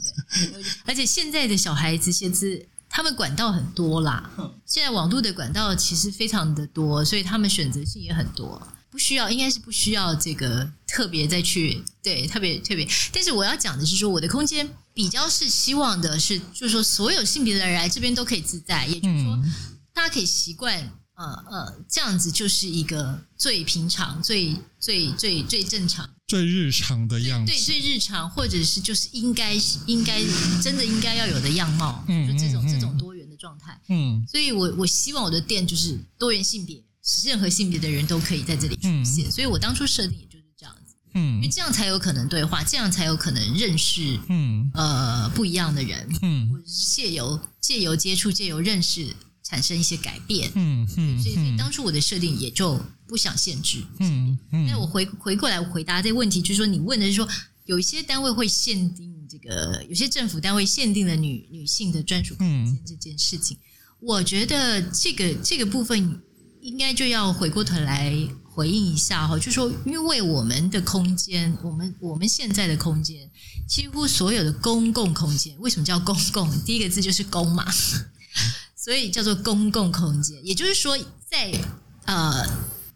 S3: (laughs) 而且现在的小孩子写字，他们管道很多啦，现在网络的管道其实非常的多，所以他们选择性也很多。不需要，应该是不需要这个特别再去对特别特别。但是我要讲的是说，我的空间比较是希望的是，就是说所有性别的人来这边都可以自在，也就是说，嗯、大家可以习惯，呃呃，这样子就是一个最平常、最最最最正常、
S1: 最日常的样子，
S3: 对，最日常，或者是就是应该应该真的应该要有的样貌，嗯，就这种、嗯、这种多元的状态，嗯，所以我我希望我的店就是多元性别。任何性别的人都可以在这里出现，嗯、所以我当初设定也就是这样子，嗯，因为这样才有可能对话，这样才有可能认识，嗯，呃，不一样的人，嗯，或者是借由借由接触，借由认识，产生一些改变，嗯嗯，所以所以当初我的设定也就不想限制，嗯嗯，那我回回过来回答这个问题，就是说你问的是说有一些单位会限定这个有些政府单位限定了女女性的专属空间这件事情，嗯、我觉得这个这个部分应该就要回过头来回应一下哈，就是说，因为我们的空间，我们我们现在的空间，几乎所有的公共空间，为什么叫公共？第一个字就是公嘛，(laughs) 所以叫做公共空间。也就是说，在呃。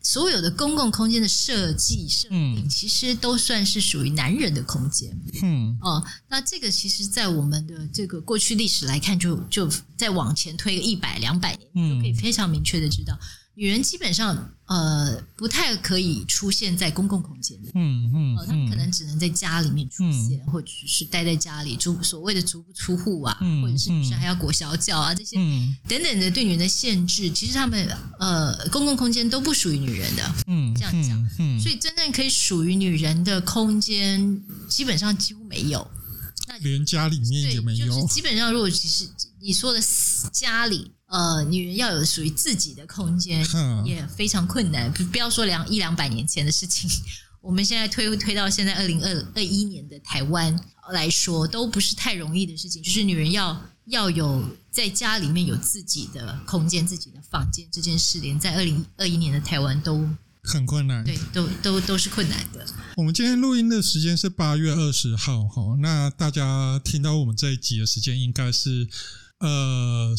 S3: 所有的公共空间的设计设定，其实都算是属于男人的空间。嗯，哦，那这个其实，在我们的这个过去历史来看，就就再往前推个一百两百年，就可以非常明确的知道。女人基本上呃不太可以出现在公共空间的，嗯嗯，她们可能只能在家里面出现，嗯、或者是待在家里，足所谓的足不出户啊，嗯、或者是女生还要裹小脚啊，这些、嗯、等等的对女人的限制，其实她们呃公共空间都不属于女人的，嗯，这样讲，嗯嗯、所以真正可以属于女人的空间，基本上几乎没有，那
S1: 连家里面也没有，
S3: 就是基本上如果其实你说的家里。呃，女人要有属于自己的空间也非常困难。不不要说两一两百年前的事情，(laughs) 我们现在推推到现在二零二二一年的台湾来说，都不是太容易的事情。就是女人要要有在家里面有自己的空间、自己的房间这件事，连在二零二一年的台湾都
S1: 很困难。
S3: 对，都都都是困难的。
S1: 我们今天录音的时间是八月二十号，哈，那大家听到我们这一集的时间应该是。呃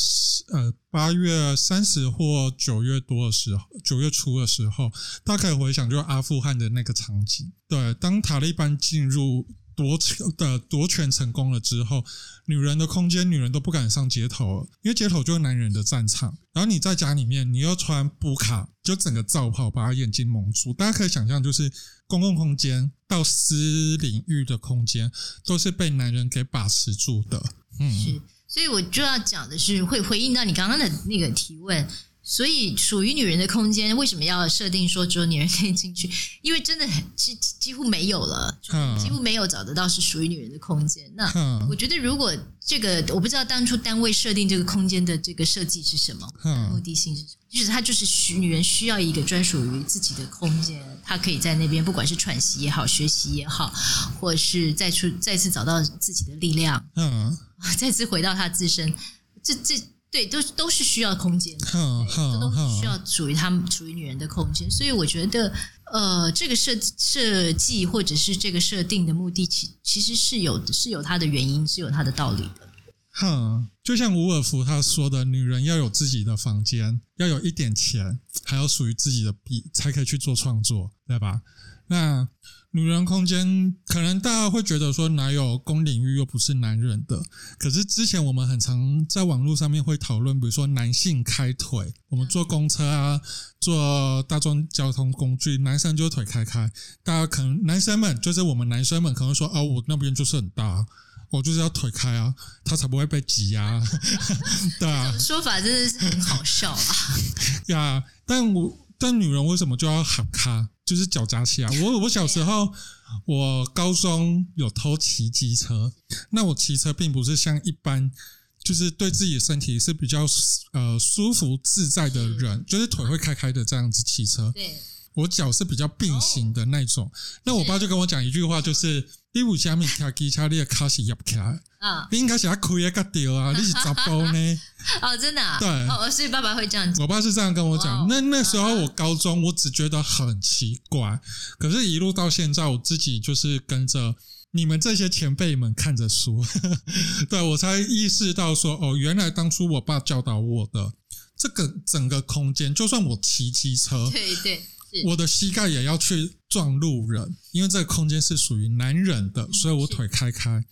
S1: 呃，八月三十或九月多的时候，九月初的时候，大家可以回想，就是阿富汗的那个场景。对，当塔利班进入夺的夺权成功了之后，女人的空间，女人都不敢上街头了，因为街头就是男人的战场。然后你在家里面，你要穿布卡，就整个罩袍把眼睛蒙住。大家可以想象，就是公共空间到私领域的空间，都是被男人给把持住的。嗯。
S3: 所以我就要讲的是，会回应到你刚刚的那个提问。所以，属于女人的空间为什么要设定说只有女人可以进去？(laughs) 因为真的几几乎没有了，几乎没有找得到是属于女人的空间。那我觉得，如果这个我不知道当初单位设定这个空间的这个设计是什么，目的性是什么？就是它就是需女人需要一个专属于自己的空间，她可以在那边，不管是喘息也好，学习也好，或是再出再次找到自己的力量，嗯，(laughs) 再次回到她自身，这这。对，都都是需要空间的，这都是需要属于他们、属于女人的空间。所以我觉得，呃，这个设设计或者是这个设定的目的，其其实是有是有它的原因，是有它的道理的。
S1: 哼，就像伍尔夫他说的，女人要有自己的房间，要有一点钱，还要属于自己的笔，才可以去做创作，对吧？那。女人空间，可能大家会觉得说，哪有公领域又不是男人的？可是之前我们很常在网络上面会讨论，比如说男性开腿，我们坐公车啊，坐大众交通工具，男生就腿开开。大家可能男生们就是我们男生们可能说，哦，我那边就是很大，我就是要腿开啊，他才不会被挤压。(laughs) 对啊，
S3: 说法真的是很好笑啊。(laughs)
S1: 呀，但我但女人为什么就要喊卡？就是脚夹起来。(laughs) 我我小时候，我高中有偷骑机车。那我骑车并不是像一般，就是对自己的身体是比较呃舒服自在的人，就是腿会开开的这样子骑车。对，我脚是比较并行的那种。那我爸就跟我讲一句话，就是。你为什么骑机车，你的卡是压不起来？啊，你应该是要开一个掉啊！(laughs) 你是杂包呢？
S3: 哦，真的？啊？
S1: 对，
S3: 哦，所以爸爸会这样讲。
S1: 我爸是这样跟我讲。那那时候我高中，我只觉得很奇怪。可是，一路到现在，我自己就是跟着你们这些前辈们看着书，(laughs) 对，我才意识到说，哦，原来当初我爸教导我的这个整个空间，就算我骑机车，
S3: 对对。
S1: 我的膝盖也要去撞路人，因为这个空间是属于男人的，所以我腿开开，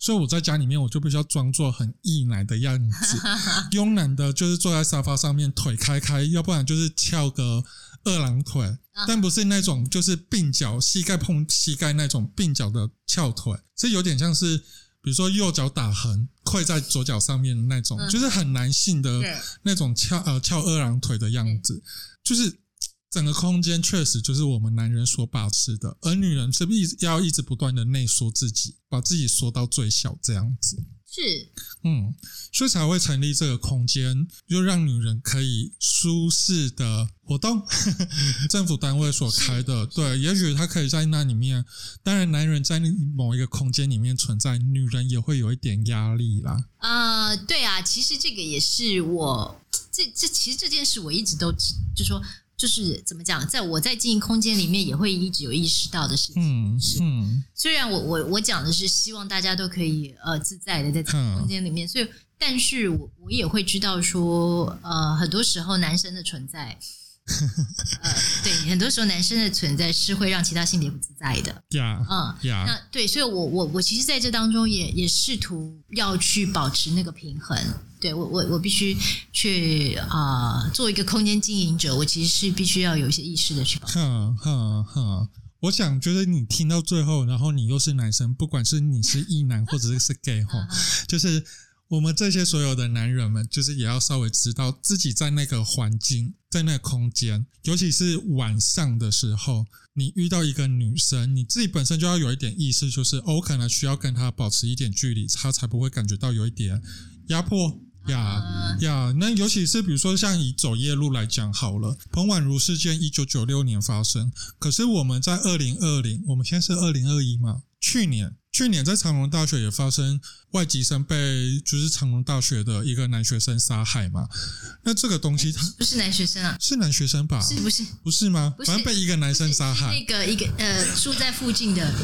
S1: 所以我在家里面我就必须要装作很异男的样子，(laughs) 慵懒的，就是坐在沙发上面腿开开，要不然就是翘个二郎腿，但不是那种就是并脚膝盖碰膝盖那种并脚的翘腿，这有点像是比如说右脚打横跪在左脚上面的那种，就是很男性的那种翘呃翘二郎腿的样子，就是。整个空间确实就是我们男人所把持的，而女人是不是一直要一直不断的内缩自己，把自己缩到最小这样子？
S3: 是，
S1: 嗯，所以才会成立这个空间，就让女人可以舒适的活动。(laughs) 政府单位所开的，对，也许他可以在那里面。当然，男人在某一个空间里面存在，女人也会有一点压力啦。
S3: 啊、呃，对啊，其实这个也是我这这其实这件事我一直都就说。就是怎么讲，在我在经营空间里面，也会一直有意识到的事情。
S1: 嗯，是。嗯，
S3: 虽然我我我讲的是希望大家都可以呃自在的在这个空间里面，嗯、所以，但是我我也会知道说，呃，很多时候男生的存在。(laughs) 呃，对，很多时候男生的存在是会让其他性别不自在的。
S1: 呀，
S3: 嗯，
S1: 呀，
S3: 那对，所以我我我其实在这当中也也试图要去保持那个平衡。对我我我必须去啊、呃，做一个空间经营者，我其实是必须要有一些意识的去保持。
S1: 哼哼哼，我想觉得你听到最后，然后你又是男生，不管是你是异男或者是 gay 哈，就是。我们这些所有的男人们，就是也要稍微知道自己在那个环境，在那个空间，尤其是晚上的时候，你遇到一个女生，你自己本身就要有一点意识，就是哦，我可能需要跟她保持一点距离，她才不会感觉到有一点压迫呀呀。那尤其是比如说像以走夜路来讲好了，彭婉如事件一九九六年发生，可是我们在二零二零，我们现在是二零二一嘛，去年。去年在长隆大学也发生外籍生被就是长隆大学的一个男学生杀害嘛？那这个东西他
S3: 不是男学生啊，
S1: 是男学生吧？
S3: 是不是？
S1: 不是
S3: 吗？
S1: 反正被一个男生杀害。
S3: 那个一个呃住在附近的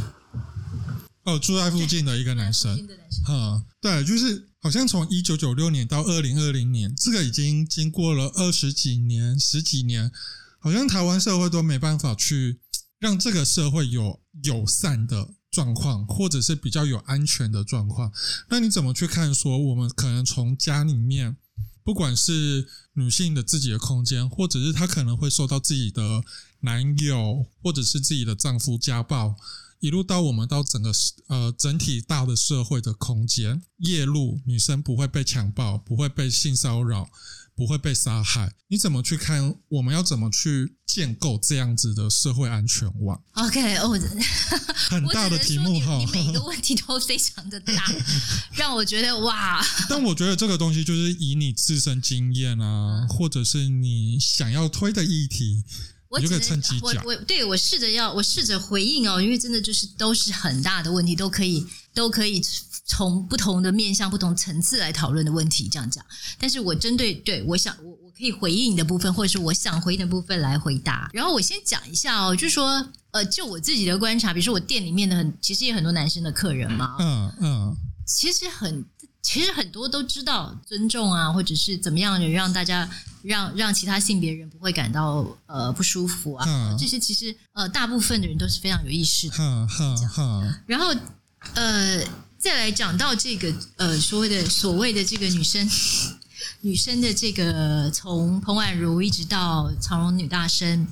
S1: 哦，住在附近的一个男生。嗯，对，就是好像从一九九六年到二零二零年，这个已经经过了二十几年、十几年，好像台湾社会都没办法去让这个社会有友善的。状况，或者是比较有安全的状况，那你怎么去看？说我们可能从家里面，不管是女性的自己的空间，或者是她可能会受到自己的男友或者是自己的丈夫家暴，一路到我们到整个呃整体大的社会的空间，夜路女生不会被强暴，不会被性骚扰。不会被杀害，你怎么去看？我们要怎么去建构这样子的社会安全网
S3: ？OK，哦，(laughs)
S1: 很大的题目哈，
S3: 你每个 (laughs) 问题都非常的大，让我觉得哇！(laughs)
S1: 但我觉得这个东西就是以你自身经验啊，或者是你想要推的议题，我就可以趁机讲。
S3: 我我对我试着要我试着回应哦，因为真的就是都是很大的问题，都可以都可以。从不同的面向、不同层次来讨论的问题，这样讲。但是我针对对我想我我可以回应你的部分，或者是我想回应的部分来回答。然后我先讲一下哦，就是说，呃，就我自己的观察，比如说我店里面的很，其实也很多男生的客人嘛。
S1: 嗯嗯。
S3: 其实很，其实很多都知道尊重啊，或者是怎么样的，让大家让让其他性别人不会感到呃不舒服啊。嗯。这些其实呃，大部分的人都是非常有意识的。
S1: 嗯嗯嗯。
S3: 然后呃。再来讲到这个呃所谓的所谓的这个女生 (laughs) 女生的这个从彭婉如一直到长荣女大生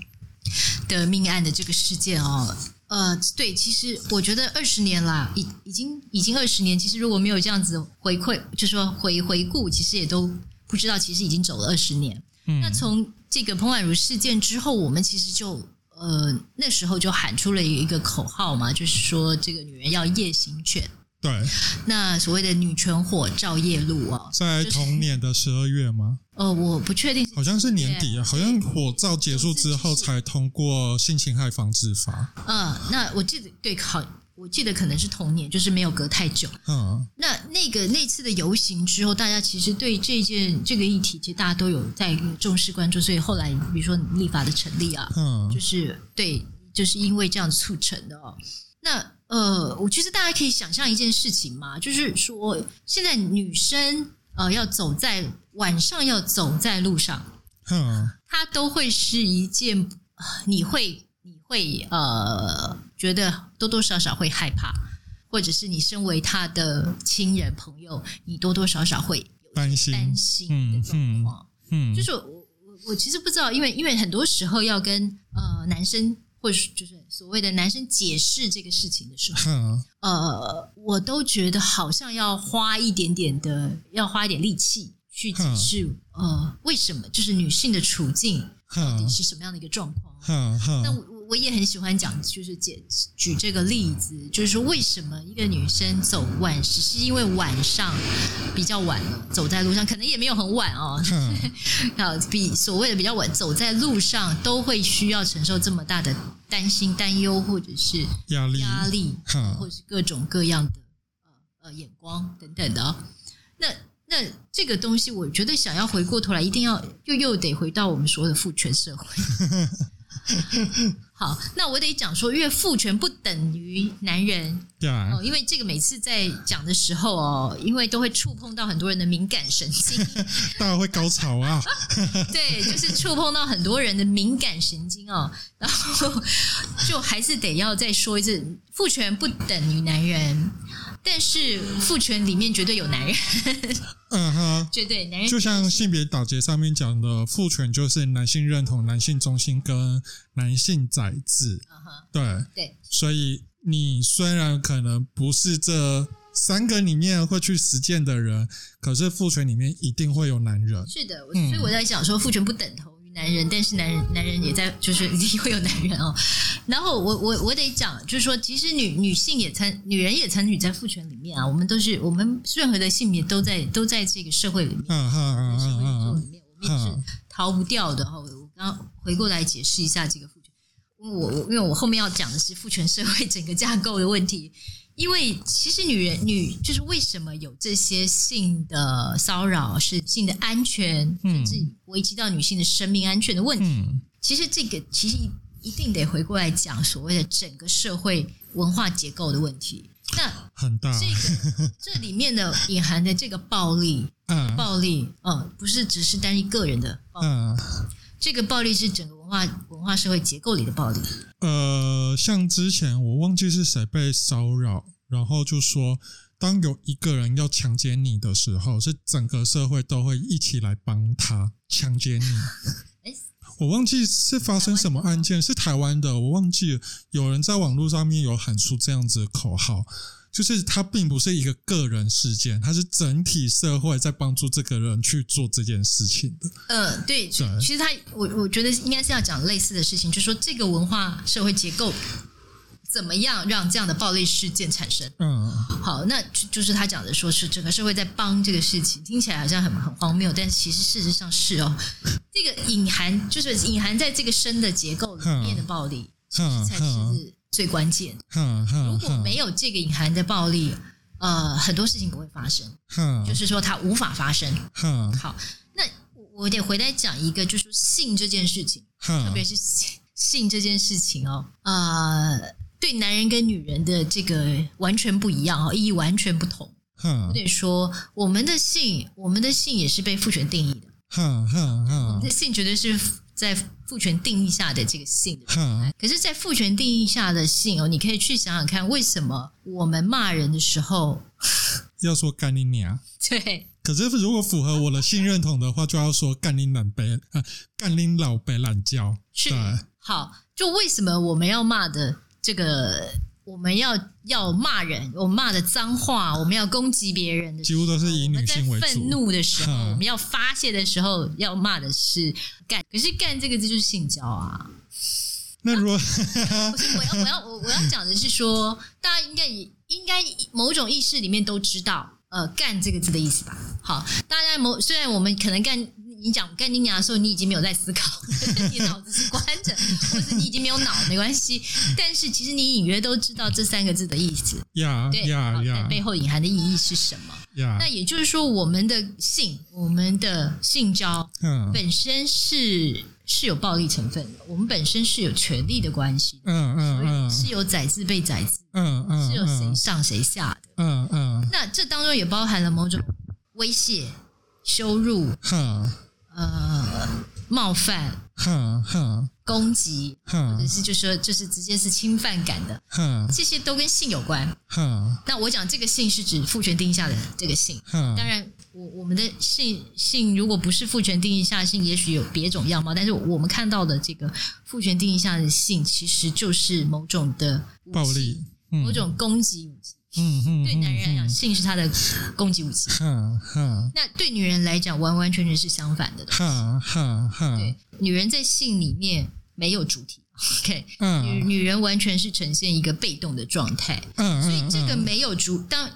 S3: 的命案的这个事件哦，呃，对，其实我觉得二十年啦，已已经已经二十年，其实如果没有这样子回馈，就说回回顾，其实也都不知道，其实已经走了二十年。嗯，那从这个彭婉如事件之后，我们其实就呃那时候就喊出了一个口号嘛，就是说这个女人要夜行权。
S1: 对，
S3: 那所谓的女权火照夜路啊，
S1: 在同年的十二月吗？
S3: 呃，我不确定，
S1: 好像是年底啊，好像火照结束之后才通过性侵害防治法。
S3: 嗯，那我记得对，好，我记得可能是同年，就是没有隔太久。
S1: 嗯，
S3: 那那个那次的游行之后，大家其实对这件这个议题，其实大家都有在重视关注，所以后来比如说立法的成立啊，
S1: 嗯，
S3: 就是对，就是因为这样促成的哦。那呃，我觉得大家可以想象一件事情嘛，就是说，现在女生呃要走在晚上要走在路上，
S1: 嗯，
S3: 她都会是一件你会你会呃觉得多多少少会害怕，或者是你身为她的亲人朋友，你多多少少会
S1: 担心
S3: 担心的状况，
S1: 嗯，
S3: 就是我我我其实不知道，因为因为很多时候要跟呃男生。或者就是所谓的男生解释这个事情的时候，
S1: 嗯、
S3: 呃，我都觉得好像要花一点点的，要花一点力气去解释，
S1: 嗯、
S3: 呃，为什么？就是女性的处境到底是什么样的一个
S1: 状况？
S3: 那我我也很喜欢讲，就是解举这个例子，就是说为什么一个女生走晚是是因为晚上比较晚了走在路上，可能也没有很晚哦，(laughs) 啊，比所谓的比较晚走在路上都会需要承受这么大的担心、担忧或者是
S1: 压力、
S3: 压力，或者是各种各样的呃呃眼光等等的。那那这个东西，我觉得想要回过头来，一定要又又得回到我们所谓的父权社会。(laughs) 好，那我得讲说，因为父权不等于男人，
S1: 对啊，
S3: 因为这个每次在讲的时候哦，因为都会触碰到很多人的敏感神经，(laughs)
S1: 当然会高潮啊，(laughs)
S3: 对，就是触碰到很多人的敏感神经哦，然后就还是得要再说一次，父权不等于男人。但是父权里面绝对有男人，
S1: 嗯哼，
S3: 绝对男人
S1: 就像性别导节上面讲的，父权就是男性认同、男性中心跟男性宰制，嗯哼，对。
S3: 对，
S1: 所以你虽然可能不是这三个里面会去实践的人，可是父权里面一定会有男人，
S3: 是的，所以我在想说父权不等同。男人，但是男人，男人也在，就是一定会有男人哦。(laughs) 然后我我我得讲，就是说，其实女女性也参，女人也参与在父权里面啊。我们都是，我们任何的性别都在都在这个社会里面，嗯嗯嗯社会里面，我们也是逃不掉的哈。我刚刚回过来解释一下这个父权，因为我我因为我后面要讲的是父权社会整个架构的问题。因为其实女人女就是为什么有这些性的骚扰，是性的安全，甚至危及到女性的生命安全的问题。嗯、其实这个其实一定得回过来讲所谓的整个社会文化结构的问题。那
S1: 很大，
S3: 这个 (laughs) 这里面的隐含的这个暴力，嗯，暴力，嗯，不是只是单一个人的暴力，嗯，这个暴力是整个文化文化社会结构里的暴力。
S1: 呃，像之前我忘记是谁被骚扰，然后就说，当有一个人要强奸你的时候，是整个社会都会一起来帮他强奸你。(laughs) 我忘记是发生什么案件，是台湾的，我忘记。有人在网络上面有喊出这样子的口号，就是它并不是一个个人事件，它是整体社会在帮助这个人去做这件事情的。
S3: 嗯，对，对，其实他，我我觉得应该是要讲类似的事情，就是说这个文化社会结构怎么样让这样的暴力事件产生。嗯，好，那就是他讲的，说是整个社会在帮这个事情，听起来好像很很荒谬，但其实事实上是哦，这个隐含就是隐含在这个深的结构里面的暴力，其实才是。最关键，如果没有这个隐含的暴力，呃，很多事情不会发生。就是说，它无法发生。好，那我得回来讲一个，就是性这件事情，特别是性这件事情哦，呃，对男人跟女人的这个完全不一样哦，意义完全不同。我得说，我们的性，我们的性也是被父权定义的。我们的性绝对是。在父权定义下的这个性的，可是，在父权定义下的性哦，你可以去想想看，为什么我们骂人的时候 (laughs)
S1: 要说干你娘？(laughs)
S3: 对。
S1: 可是，如果符合我的性认同的话，就要说干你懒白啊，干你老白懒叫。
S3: 是。好，就为什么我们要骂的这个？我们要要骂人，我们骂的脏话，我们要攻击别人的时候，
S1: 几乎都是以女性为主。
S3: 愤怒的时候，我们要发泄的时候，要骂的是干。可是“干”这个字就是性交啊。
S1: 那如果
S3: 不是我要我要我我要讲的是说，大家应该也应该某种意识里面都知道，呃，“干”这个字的意思吧？好，大家某虽然我们可能干。你讲干净娘的时候，你已经没有在思考，(laughs) 你脑子是关着，(laughs) 或者你已经没有脑，没关系。但是其实你隐约都知道这三个字的意思，
S1: 呀
S3: 对
S1: 呀呀，
S3: 背后隐含的意义是什么？
S1: 呀，
S3: 那也就是说，我们的性，我们的性交，嗯，本身是是有暴力成分的，我们本身是有权力的关系，
S1: 嗯嗯嗯，
S3: 是有宰制被宰制，
S1: 嗯嗯，
S3: 是有谁上谁下的，
S1: 嗯嗯。那
S3: 这当中也包含了某种威胁、羞辱，嗯。呃，冒犯，
S1: 哼哼，
S3: 攻击，或者是就说就是直接是侵犯感的，哼，这些都跟性有关，哼。那我讲这个性是指父权定义下的这个性，哼。当然，我我们的性性如果不是父权定义下的性，也许有别种样貌。但是我们看到的这个父权定义下的性，其实就是某种的
S1: 暴力，
S3: 某种攻击武器。嗯嗯，对男人来讲，性是他的攻击武器。嗯嗯，那对女人来讲，完完全全是相反的。嗯嗯嗯，对，女人在性里面没有主体，，(laughs) OK，
S1: 嗯，
S3: 女女人完全是呈现一个被动的状态，
S1: 嗯，
S3: 所以这个没有主。当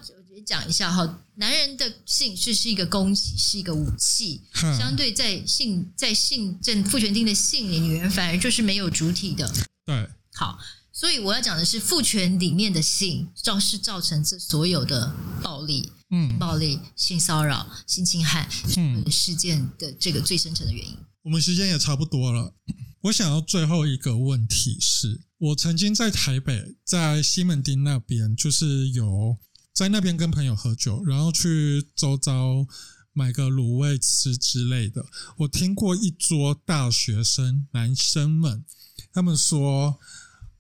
S3: 讲一下哈，男人的性是是一个攻击，是一个武器，
S1: 嗯、
S3: 相对在性在性正父权定的性里，女人反而就是没有主体的。
S1: 对，
S3: 好，所以我要讲的是父权里面的性，造是造成这所有的暴力。嗯，暴力、性骚扰、性侵害，嗯，事件的这个最深层的原因。嗯、
S1: 我们时间也差不多了，我想要最后一个问题是，我曾经在台北，在西门町那边，就是有在那边跟朋友喝酒，然后去周遭买个卤味吃之类的。我听过一桌大学生男生们，他们说。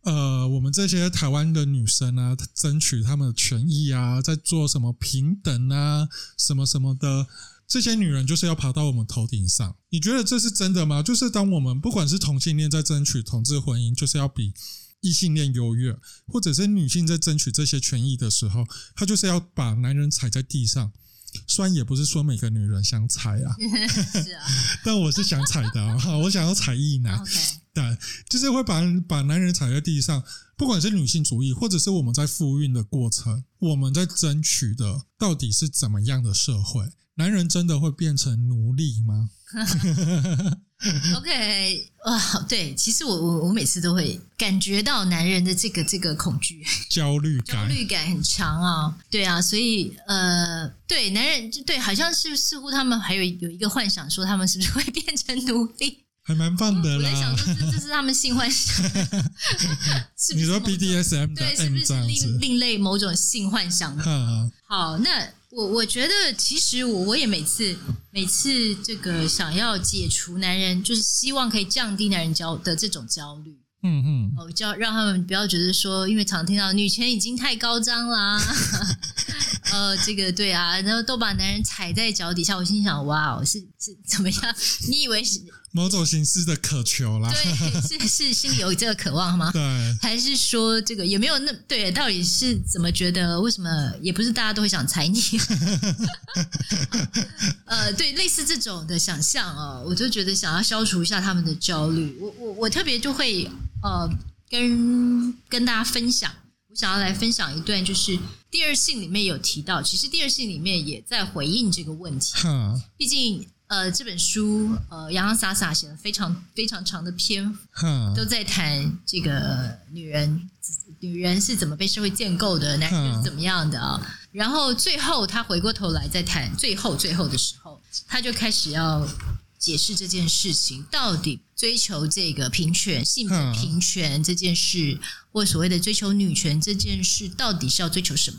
S1: 呃，我们这些台湾的女生啊，争取她们的权益啊，在做什么平等啊，什么什么的，这些女人就是要爬到我们头顶上。你觉得这是真的吗？就是当我们不管是同性恋在争取同志婚姻，就是要比异性恋优越，或者是女性在争取这些权益的时候，她就是要把男人踩在地上。虽然也不是说每个女人想踩啊，(laughs) 是啊，(laughs) 但我是想踩的啊，我想要踩异男。Okay. 对，就是会把把男人踩在地上，不管是女性主义，或者是我们在复孕的过程，我们在争取的到底是怎么样的社会？男人真的会变成奴隶吗？(laughs)
S3: OK，哇，对，其实我我我每次都会感觉到男人的这个这个恐惧、
S1: 焦虑 (laughs)
S3: 感、焦虑感很强啊。对啊，所以呃，对，男人就对，好像是似乎他们还有有一个幻想，说他们是不是会变成奴隶？
S1: 还蛮棒的啦！
S3: 我在想，这是这是他们性幻想，(laughs) 是不是？
S1: 你说 BDSM 的
S3: 对，是不是另另类某种性幻想？好，那我我觉得，其实我我也每次每次这个想要解除男人，就是希望可以降低男人焦的这种焦虑。嗯嗯，哦，叫让他们不要觉得说，因为常听到女权已经太高涨啦。(laughs) 呃，这个对啊，然后都把男人踩在脚底下，我心想，哇哦，是是怎么样？你以为是
S1: 某种形式的渴求啦？
S3: 对，(laughs) 是是心里有这个渴望吗？
S1: 对，
S3: 还是说这个也没有那对？到底是怎么觉得？为什么也不是大家都会想踩你？(laughs) 呃，对，类似这种的想象哦，我就觉得想要消除一下他们的焦虑。我我我特别就会呃跟跟大家分享。我想要来分享一段，就是第二性里面有提到，其实第二性里面也在回应这个问题。
S1: 嗯，
S3: 毕竟呃这本书呃洋洋洒洒写了非常非常长的篇都在谈这个女人女人是怎么被社会建构的，男人是怎么样的啊。然后最后他回过头来再谈最后最后的时候，他就开始要解释这件事情到底追求这个平权、性别平权这件事。或所谓的追求女权这件事，到底是要追求什么？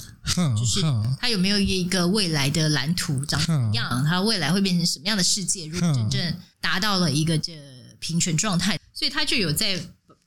S3: 就是他有没有一个未来的蓝图，长什么样？他未来会变成什么样的世界？如果真正达到了一个这平权状态，所以他就有在。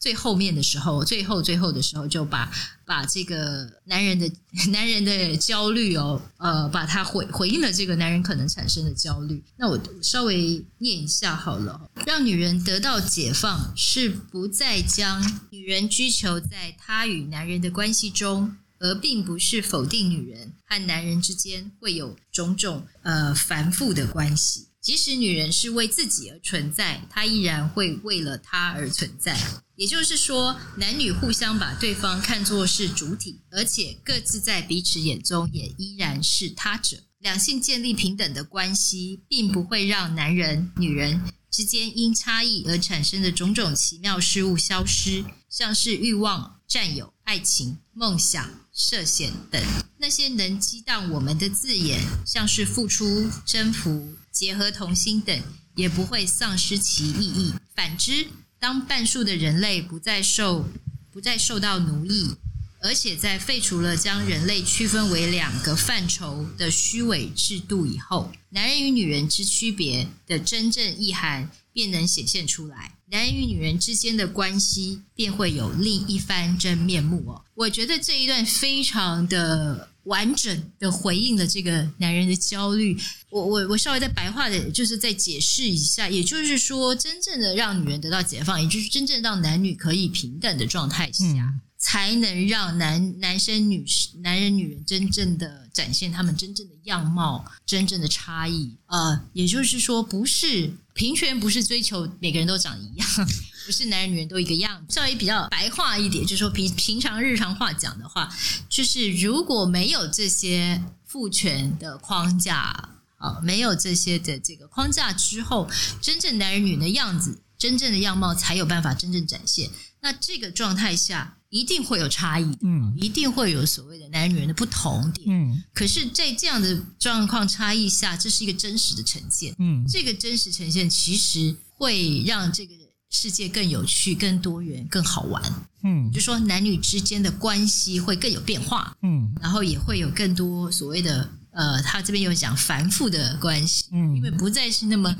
S3: 最后面的时候，最后最后的时候，就把把这个男人的 (laughs) 男人的焦虑哦，呃，把它回回应了这个男人可能产生的焦虑。那我稍微念一下好了，让女人得到解放，是不再将女人拘囚在她与男人的关系中，而并不是否定女人和男人之间会有种种呃繁复的关系。即使女人是为自己而存在，她依然会为了他而存在。也就是说，男女互相把对方看作是主体，而且各自在彼此眼中也依然是他者。两性建立平等的关系，并不会让男人、女人之间因差异而产生的种种奇妙事物消失，像是欲望、占有、爱情、梦想、涉险等那些能激荡我们的字眼，像是付出、征服。结合同心等也不会丧失其意义。反之，当半数的人类不再受不再受到奴役，而且在废除了将人类区分为两个范畴的虚伪制度以后，男人与女人之区别的真正意涵便能显现出来。男人与女人之间的关系便会有另一番真面目哦。我觉得这一段非常的。完整的回应了这个男人的焦虑。我我我稍微再白话的，就是再解释一下，也就是说，真正的让女人得到解放，也就是真正让男女可以平等的状态下，才能让男男生、女男人、女人真正的展现他们真正的样貌、真正的差异。呃，也就是说，不是平权，不是追求每个人都长一样，(laughs) 不是男人女人都一个样。稍微比较白话一点，就是说平平常日常话讲的话，就是如果没有这些父权的框架、呃，没有这些的这个框架之后，真正男人女人的样子。真正的样貌才有办法真正展现。那这个状态下一定会有差异，嗯，一定会有所谓的男人女人的不同点，嗯。可是，在这样的状况差异下，这是一个真实的呈现，嗯。这个真实呈现其实会让这个世界更有趣、更多元、更好玩，嗯。就说男女之间的关系会更有变化，嗯。然后也会有更多所谓的呃，他这边有讲繁复的关系，嗯，因为不再是那么。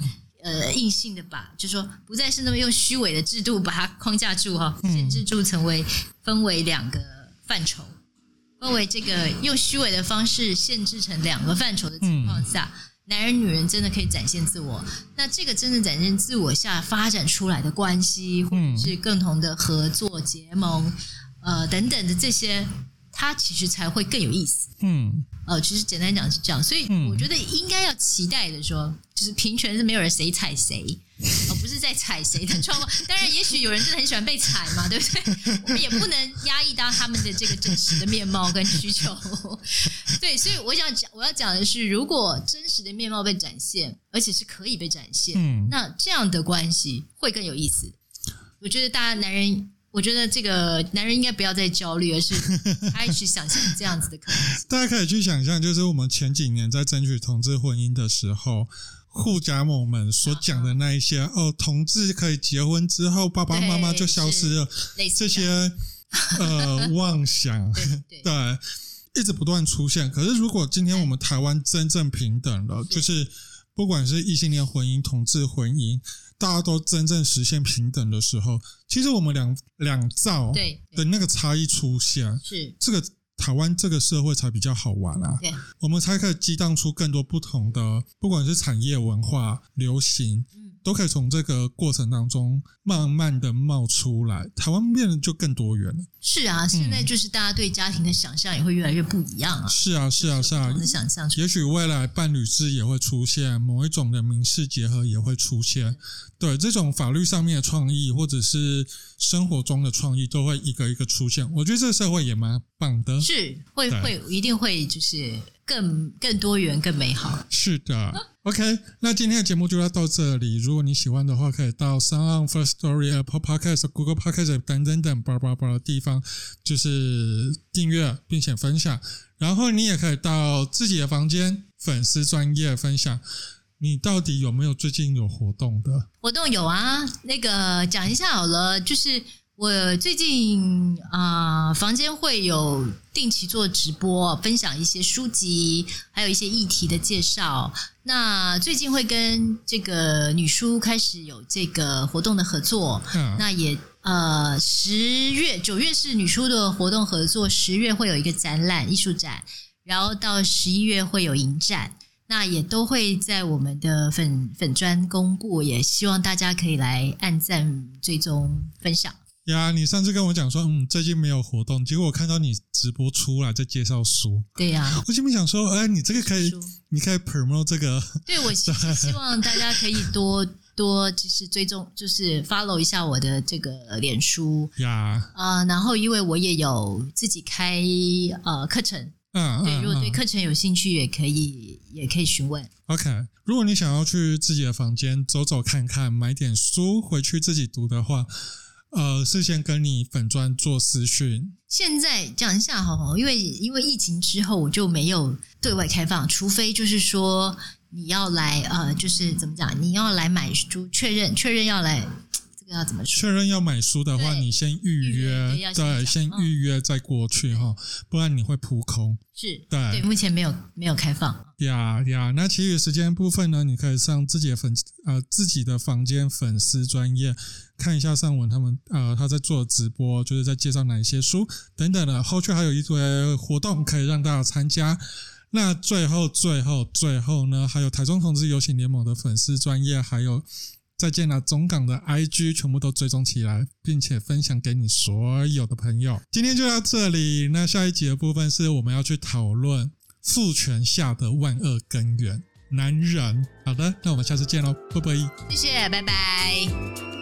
S3: 呃，硬性的把，就是说不再是那么用虚伪的制度把它框架住哈，限制住，成为分为两个范畴，分为这个用虚伪的方式限制成两个范畴的情况下，男人女人真的可以展现自我。那这个真正展现自我下发展出来的关系，或者是共同的合作结盟，呃等等的这些。它其实才会更有意思。嗯，呃，其实简单讲是这样，所以我觉得应该要期待的说，就是平权是没有人谁踩谁，而不是在踩谁的状况。(laughs) 当然，也许有人真的很喜欢被踩嘛，对不对？我们也不能压抑到他们的这个真实的面貌跟需求。(laughs) 对，所以我想讲，我要讲的是，如果真实的面貌被展现，而且是可以被展现，嗯，那这样的关系会更有意思。我觉得大家男人。我觉得这个男人应该不要再焦虑，而是 (laughs) 开始想象这样子的可能性。
S1: 大家可以去想象，就是我们前几年在争取同志婚姻的时候，护家盟们所讲的那一些哦，同志可以结婚之后，爸爸妈妈就消失了，这些呃妄想，(laughs) 对，一直不断出现。可是如果今天我们台湾真正平等了，就是不管是异性恋婚姻、同志婚姻。大家都真正实现平等的时候，其实我们两两造的那个差异出现，是这个台湾这个社会才比较好玩啊。对，我们才可以激荡出更多不同的，不管是产业、文化、流行。都可以从这个过程当中慢慢的冒出来，台湾变得就更多元了。
S3: 是啊，现在就是大家对家庭的想象也会越来越不一样啊。
S1: 是啊，是啊，是啊，的想象。也许未来伴侣制也会出现，某一种的民事结合也会出现。对，这种法律上面的创意，或者是生活中的创意，都会一个一个出现。我觉得这个社会也蛮棒的。是，会会一定会就是。
S3: 更更多元、更美好。
S1: 是的，OK。那今天的节目就要到这里。如果你喜欢的话，可以到 Sound First Story、Apple Podcast、Google Podcast 等等等叭叭叭的地方，就是订阅并且分享。然后你也可以到自己的房间粉丝专页分享。你到底有没有最近有活动的？
S3: 活动有啊，那个讲一下好了，就是。我最近啊、呃，房间会有定期做直播，分享一些书籍，还有一些议题的介绍。那最近会跟这个女书开始有这个活动的合作。嗯，那也呃，十月、九月是女书的活动合作，十月会有一个展览艺术展，然后到十一月会有影展。那也都会在我们的粉粉专公布，也希望大家可以来按赞、追踪、分享。
S1: 呀，你上次跟我讲说，嗯，最近没有活动，结果我看到你直播出来在介绍书。
S3: 对呀、啊，
S1: 我心里想说，哎，你这个可以，你可以 promote 这个。
S3: 对，我希希望大家可以多多就是追踪，就是 follow 一下我的这个脸书呀。啊、呃，然后因为我也有自己开呃课程，嗯，对，如果对课程有兴趣，也可以也可以询问。
S1: OK，如果你想要去自己的房间走走看看，买点书回去自己读的话。呃，事先跟你粉专做私讯。
S3: 现在讲一下好不好，因为因为疫情之后我就没有对外开放，除非就是说你要来呃，就是怎么讲，你要来买书，确认确认要来。要怎么说？
S1: 确认要买书的话，你先预约，对，先预约再过去哈，不然你会扑空。
S3: 是，对，对，目前没有没有开放。
S1: 呀呀，那其余时间部分呢？你可以上自己的粉呃自己的房间粉丝专业看一下尚文他们呃他在做直播，就是在介绍哪一些书等等的。后续还有一堆活动可以让大家参加。那最后最后最后呢，还有台中同志游行联盟的粉丝专业还有。再见了，总港的 IG 全部都追踪起来，并且分享给你所有的朋友。今天就到这里，那下一集的部分是我们要去讨论父权下的万恶根源——男人。好的，那我们下次见喽，拜拜。
S3: 谢谢，拜拜。